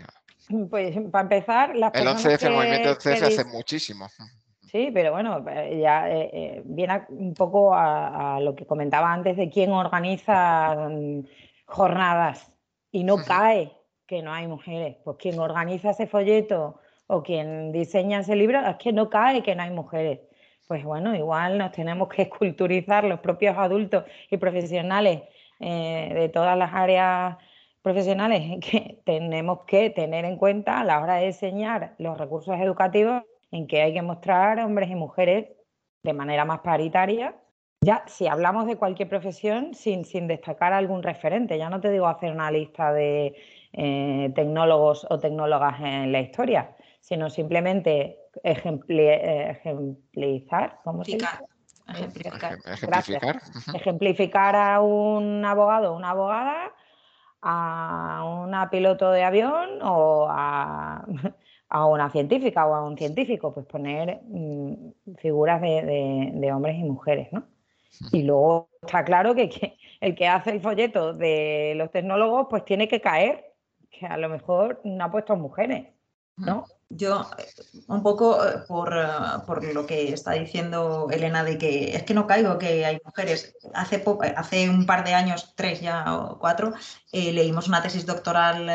Pues para empezar, las El personas 11F, el que- movimiento que 11F hace muchísimo. Sí, pero bueno, eh, ya eh, eh, viene un poco a, a lo que comentaba antes de quién organiza mm, jornadas y no cae que no hay mujeres. Pues quien organiza ese folleto o quien diseña ese libro es que no cae que no hay mujeres. Pues bueno, igual nos tenemos que esculturizar los propios adultos y profesionales eh, de todas las áreas profesionales que tenemos que tener en cuenta a la hora de diseñar los recursos educativos en que hay que mostrar hombres y mujeres de manera más paritaria. Ya, si hablamos de cualquier profesión, sin, sin destacar algún referente, ya no te digo hacer una lista de eh, tecnólogos o tecnólogas en la historia, sino simplemente ejempli- eh, ejemplizar, ¿cómo se dice? Ejemplificar. Ejem- Ejemplificar. A un abogado o una abogada, a una piloto de avión o a, a una científica o a un científico, pues poner mm, figuras de, de- de hombres y mujeres, ¿no? Y luego está claro que, que el que hace el folleto de los tecnólogos, pues tiene que caer, que a lo mejor no ha puesto mujeres, ¿no? Yo, eh, un poco eh, por, eh, por lo que está diciendo Elena, de que es que no caigo que hay mujeres. Hace, hace un par de años, tres ya o cuatro, leímos una tesis doctoral,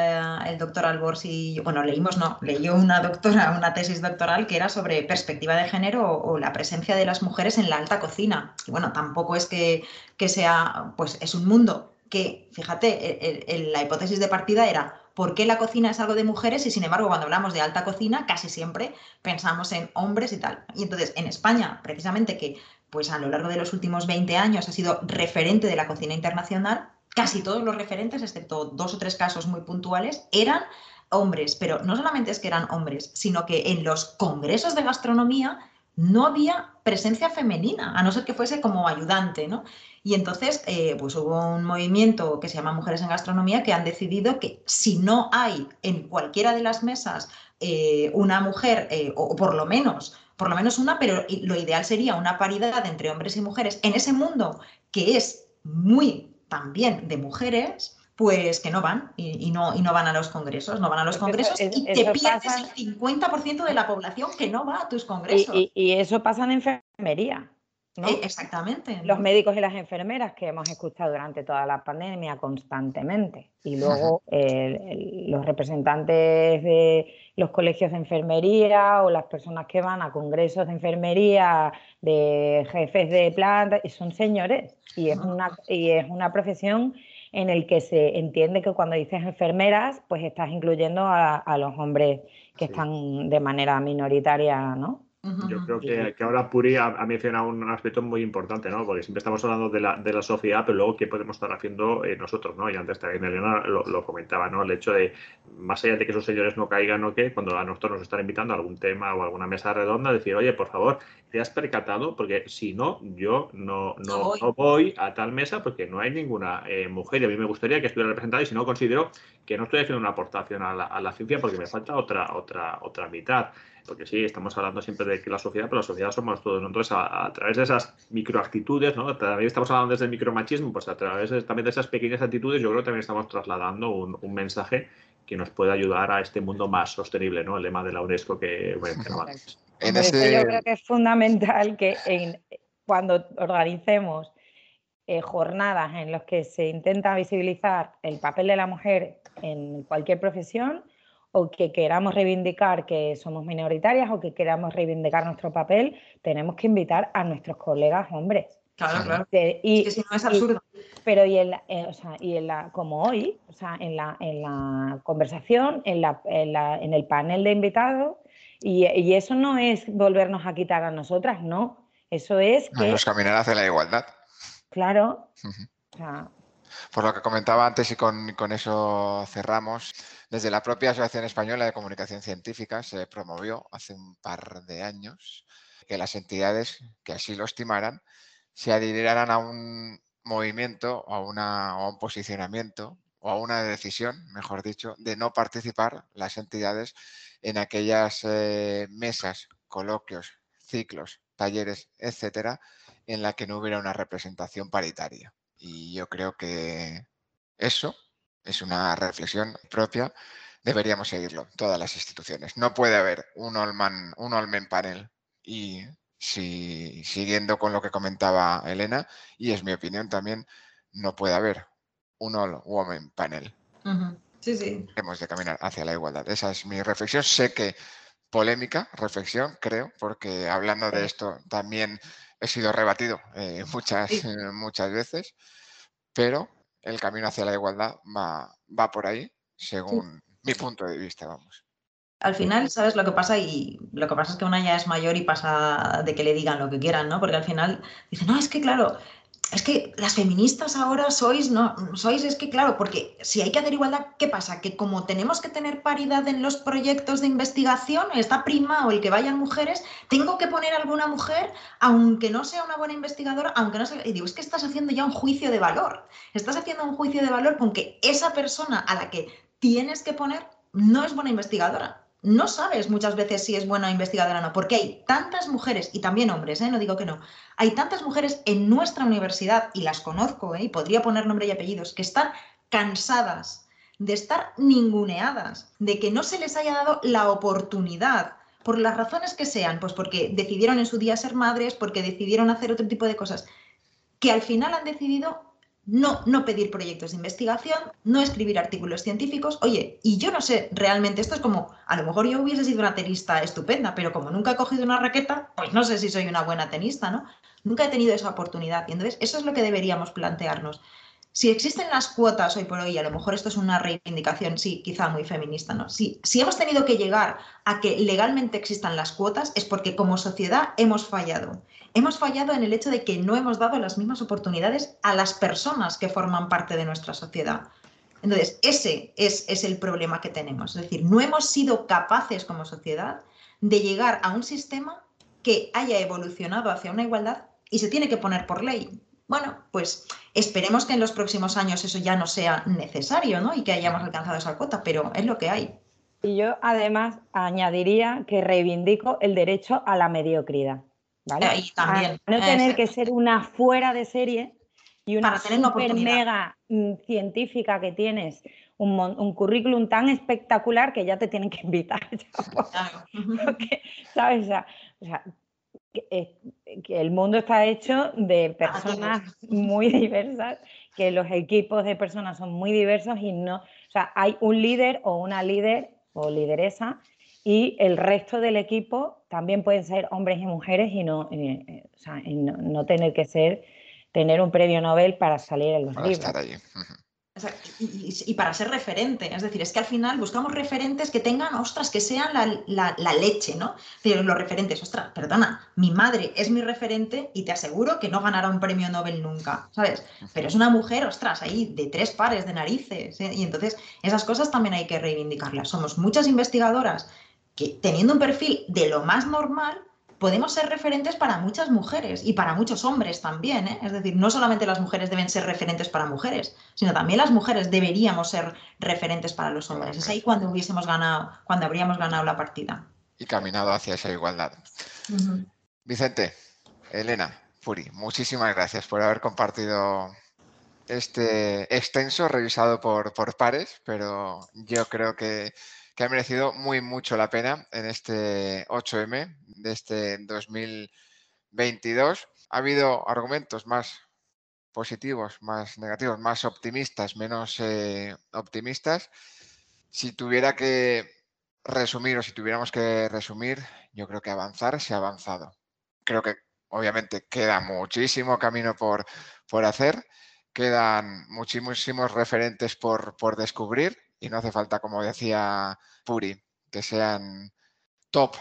el doctor Albors y yo, bueno, leímos, no, leyó una doctora una tesis doctoral que era sobre perspectiva de género o, la presencia de las mujeres en la alta cocina. Y bueno, tampoco es que, que sea, pues es un mundo que, fíjate, el- el- la hipótesis de partida era por qué la cocina es algo de mujeres y sin embargo cuando hablamos de alta cocina casi siempre pensamos en hombres y tal. Y entonces en España, precisamente que pues a lo largo de los últimos 20 años ha sido referente de la cocina internacional, casi todos los referentes, excepto dos o tres casos muy puntuales, eran hombres, pero no solamente es que eran hombres, sino que en los congresos de gastronomía no había presencia femenina, a no ser que fuese como ayudante, ¿no? Y entonces, eh, pues hubo un movimiento que se llama Mujeres en Gastronomía que han decidido que si no hay en cualquiera de las mesas eh, una mujer, eh, o, por lo menos, por lo menos una, pero lo ideal sería una paridad entre hombres y mujeres en ese mundo que es muy también de mujeres, pues que no van y, y no, y no van a los congresos, no van a los eso- congresos es- y te pierdes pasa- el 50% de la población que no va a tus Y, congresos. y- y eso pasa en enfermería, ¿no? Eh, exactamente. los médicos y las enfermeras que hemos escuchado durante toda la pandemia constantemente. Y luego el- el- los representantes de los colegios de enfermería o las personas que van a congresos de enfermería, de jefes de planta, y son señores. Y es una, y es una profesión en el que se entiende que cuando dices enfermeras, pues estás incluyendo a, a los hombres que Sí. están de manera minoritaria, ¿no? Yo creo que, que ahora Puri ha, ha mencionado un aspecto muy importante, ¿no? Porque siempre estamos hablando de la, de la sociedad, pero luego qué podemos estar haciendo eh, nosotros, ¿no? Y antes también Elena lo, lo comentaba, ¿no? El hecho de, más allá de que esos señores no caigan o qué, cuando a nosotros nos están invitando a algún tema o alguna mesa redonda, decir, oye, por favor, ¿te has percatado? Porque si no, yo no, No no, voy. no voy a tal mesa porque no hay ninguna eh, mujer y a mí me gustaría que estuviera representada y si no considero que no estoy haciendo una aportación a la, a la ciencia porque me falta otra, otra, otra mitad. Porque sí, estamos hablando siempre de que la sociedad, pero la sociedad somos todos. ¿no? Entonces, a, a través de esas microactitudes, ¿no? También estamos hablando desde el micromachismo, pues a través de- también de esas pequeñas actitudes, yo creo que también estamos trasladando un, un mensaje que nos puede ayudar a este mundo más sostenible, ¿no? El lema de la UNESCO que, no antes. Ese- yo creo que es fundamental que en- cuando organicemos eh, jornadas en las que se intenta visibilizar el papel de la mujer en cualquier profesión o que queramos reivindicar que somos minoritarias o que queramos reivindicar nuestro papel, tenemos que invitar a nuestros colegas hombres. Claro, claro. Y, Es que si no es y- absurdo. pero y en la, eh, o sea, y en la, como hoy, o sea, en la, en la conversación, en, la, en, la- en el panel de invitados, y, y eso no es volvernos a quitar a nosotras, no. Eso es que, Nos caminar hacia la igualdad. claro, Ujú. o sea, Por lo que comentaba antes y con, eso cerramos, desde la propia Asociación Española de Comunicación Científica se promovió hace un par de años que las entidades que así lo estimaran se adhirieran a un movimiento, a, a un posicionamiento o a una decisión, mejor dicho, de no participar las entidades en aquellas eh, mesas, coloquios, ciclos, talleres, etcétera, en la que no hubiera una representación paritaria. Y yo creo que eso es una reflexión propia deberíamos seguirlo, todas las instituciones. No puede haber un Olman, un Olmen panel. Y si, siguiendo con lo que comentaba Elena, y es mi opinión también, no puede haber un All Women panel. Sí, sí. Hemos de caminar hacia la igualdad. Esa es mi reflexión. Sé que polémica reflexión, creo, porque hablando de esto también he sido rebatido eh, muchas, eh, muchas veces, pero el camino hacia la igualdad va, va por ahí, según mi punto de vista, vamos. Al final, ¿sabes lo que pasa? Y lo que pasa es que una ya es mayor y pasa de que le digan lo que quieran, ¿no? Porque al final dice, no, es que claro, es que las feministas ahora sois, no, sois, es que claro, porque si hay que hacer igualdad, ¿qué pasa? Que como tenemos que tener paridad en los proyectos de investigación, está prima o el que vayan mujeres, tengo que poner alguna mujer, aunque no sea una buena investigadora, aunque no sea... Y digo, es que estás haciendo ya un juicio de valor. Estás haciendo un juicio de valor con que esa persona a la que tienes que poner no es buena investigadora no sabes muchas veces si es buena investigadora o no, porque hay tantas mujeres, y también hombres, ¿eh? no digo que no, hay tantas mujeres en nuestra universidad, y las conozco, ¿eh? y podría poner nombre y apellidos, que están cansadas de estar ninguneadas, de que no se les haya dado la oportunidad, por las razones que sean, pues porque decidieron en su día ser madres, porque decidieron hacer otro tipo de cosas, que al final han decidido no, no pedir proyectos de investigación, no escribir artículos científicos. Oye, y yo no sé, realmente esto es como, a lo mejor yo hubiese sido una tenista estupenda, pero como nunca he cogido una raqueta, pues no sé si soy una buena tenista, ¿no? Nunca he tenido esa oportunidad. Y entonces eso es lo que deberíamos plantearnos. Si existen las cuotas hoy por hoy, a lo mejor esto es una reivindicación, sí, quizá muy feminista, ¿no? Si, si hemos tenido que llegar a que legalmente existan las cuotas, es porque como sociedad hemos fallado hemos fallado en el hecho de que no hemos dado las mismas oportunidades a las personas que forman parte de nuestra sociedad. Entonces, ese es, el problema que tenemos. Es decir, no hemos sido capaces como sociedad de llegar a un sistema que haya evolucionado hacia una igualdad y se tiene que poner por ley. Bueno, pues esperemos que en los próximos años eso ya no sea necesario ¿no? y que hayamos alcanzado esa cuota, pero es lo que hay. Y yo además añadiría que reivindico el derecho a la mediocridad. ¿Vale? también. no tener que ser una fuera de serie y una super mega mm, científica que tienes un, currículum tan espectacular que ya te tienen que invitar. ¿Sabes? O sea, que, el mundo está hecho de personas muy diversas, que los equipos de personas son muy diversos y no, o sea, hay un líder o una líder o lideresa y el resto del equipo también pueden ser hombres y mujeres y no, eh, no, tener que ser, tener un premio Nobel para salir en los libros. y, para ser referente, es decir, es que al final buscamos referentes que tengan, ostras, que sean la, leche, ¿no? Pero los referentes, ostras, perdona, mi madre es mi referente y te aseguro que no ganará un premio Nobel nunca, ¿sabes? Pero es una mujer, ostras, ahí de tres pares de narices, ¿eh? y entonces esas cosas también hay que reivindicarlas. Somos muchas investigadoras que teniendo un perfil de lo más normal, podemos ser referentes para muchas mujeres y para muchos hombres también. ¿eh? Es decir, no solamente las mujeres deben ser referentes para mujeres, sino también las mujeres deberíamos ser referentes para los hombres. Es ahí cuando hubiésemos ganado, cuando habríamos ganado la partida. Y caminado hacia esa igualdad. Vicente, Elena, Furi, muchísimas gracias por haber compartido este extenso revisado por, por pares, pero yo creo que que ha merecido muy mucho la pena en este 8M de este 2022. Ha habido argumentos más positivos, más negativos, más optimistas, menos eh, optimistas. Si tuviera que resumir o si tuviéramos que resumir, yo creo que avanzar se ha avanzado. Creo que obviamente queda muchísimo camino por, por hacer, quedan muchísimos referentes por, por descubrir y no hace falta, como decía Puri, que sean top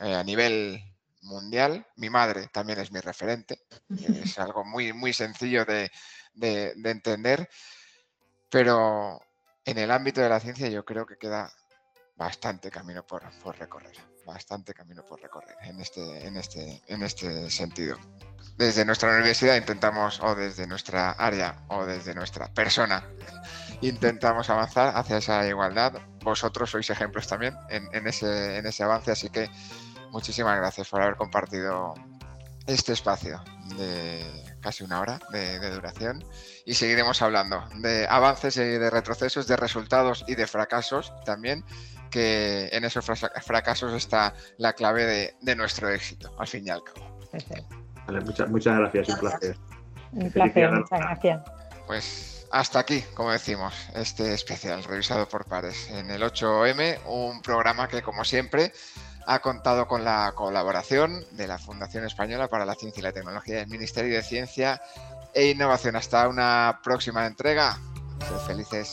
eh, a nivel mundial. Mi madre también es mi referente. Es algo muy, muy sencillo de, entender. Pero en el ámbito de la ciencia yo creo que queda bastante camino por, por, recorrer, bastante camino por recorrer en este, en este, en este sentido. Desde nuestra universidad intentamos, o desde nuestra área, o desde nuestra persona, intentamos avanzar hacia esa igualdad. Vosotros sois ejemplos también en, ese, en ese avance, así que muchísimas gracias por haber compartido este espacio de casi una hora de, duración, y seguiremos hablando de avances y de retrocesos, de resultados y de fracasos también, que en esos fracasos está la clave de, nuestro éxito, al fin y al cabo. muchas, muchas gracias, un placer. Un placer, muchas gracias. Pues hasta aquí, como decimos, este especial revisado por pares en el 8M, un programa que como siempre ha contado con la colaboración de la Fundación Española para la Ciencia y la Tecnología del Ministerio de Ciencia e Innovación. Hasta una próxima entrega. Felices.